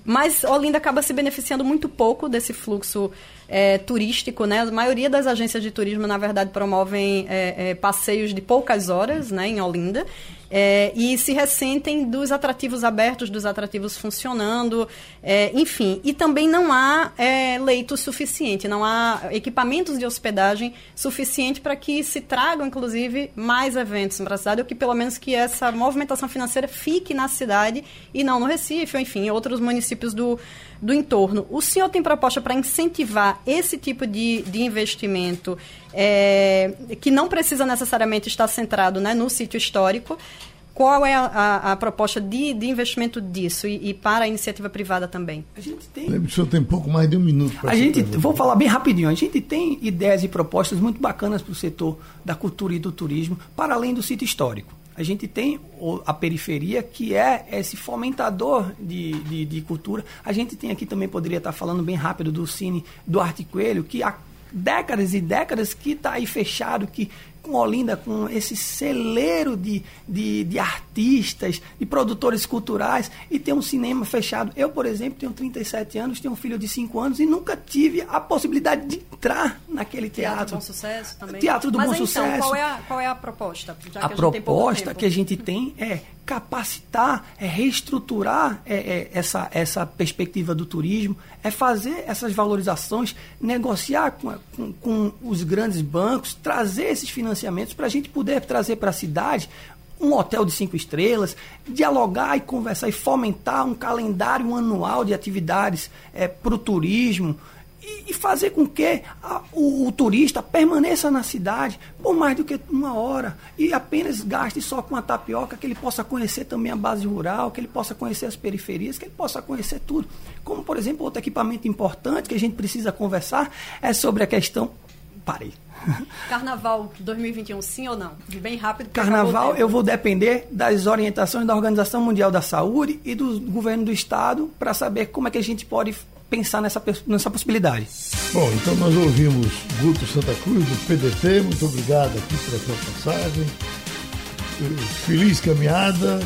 Mas Olinda acaba se beneficiando muito pouco desse fluxo é, turístico, né? A maioria das agências de turismo, na verdade, promovem é, é, passeios de poucas horas, né, em Olinda. É, e se ressentem dos atrativos abertos, dos atrativos funcionando, é, enfim. E também não há é, leito suficiente, não há equipamentos de hospedagem suficiente para que se tragam, inclusive, mais eventos para a cidade, ou que pelo menos que essa movimentação financeira fique na cidade e não no Recife, ou enfim, em outros municípios do, do entorno. O senhor tem proposta para incentivar esse tipo de, de investimento é, que não precisa necessariamente estar centrado né, no sítio histórico? Qual é a, a, a proposta de, de, investimento disso e, e, para a iniciativa privada também?
A gente tem. O senhor tem pouco mais de um minuto
para A gente, vou falar bem rapidinho. A gente tem ideias e propostas muito bacanas para o setor da cultura e do turismo, para além do sítio histórico a gente tem a periferia, que é esse fomentador de, de, de, cultura. A gente tem aqui também, poderia estar falando bem rápido do Cine do Arte Coelho, que há décadas e décadas que está aí fechado, que com Olinda, com esse celeiro de, de, de, artistas, de produtores culturais, e tem um cinema fechado. Eu, por exemplo, tenho 37 anos, tenho um filho de 5 anos e nunca tive a possibilidade de entrar naquele teatro.
Teatro do Bom Sucesso também.
Teatro do
Mas
Bom
então,
Sucesso.
Qual é a, qual é a proposta?
a, a proposta que a gente tem é capacitar, é reestruturar é, é, essa, essa perspectiva do turismo, é fazer essas valorizações, negociar com, com, com os grandes bancos, trazer esses financiamentos para a gente poder trazer para a cidade um hotel de cinco estrelas, dialogar e conversar e fomentar um calendário anual de atividades é, para o turismo, e, fazer com que a, o, o, turista permaneça na cidade por mais do que uma hora e apenas gaste só com a tapioca, que ele possa conhecer também a base rural, que ele possa conhecer as periferias, que ele possa conhecer tudo. Como, por exemplo, outro equipamento importante que a gente precisa conversar é sobre a questão. Parei. [laughs]
Carnaval 2021, sim ou não? Bem rápido.
Carnaval, eu vou depender das orientações da Organização Mundial da Saúde e do governo do estado para saber como é que a gente pode pensar nessa, nessa possibilidade.
Bom, então nós ouvimos Guto Santa Cruz, do PDT, muito obrigado aqui pela sua passagem. Feliz caminhada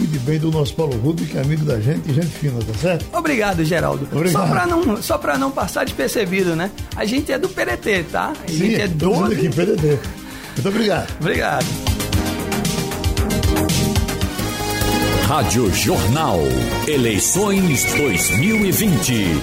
cuide bem do nosso Paulo Rubio, que é amigo da gente e gente fina, tá certo?
Obrigado, Geraldo.
Obrigado.
Só para não, só pra não passar despercebido, né? A gente é do PDT, tá? A
Sim,
gente é do.
aqui, PDT. Muito obrigado.
Obrigado.
Rádio Jornal. Eleições 2020.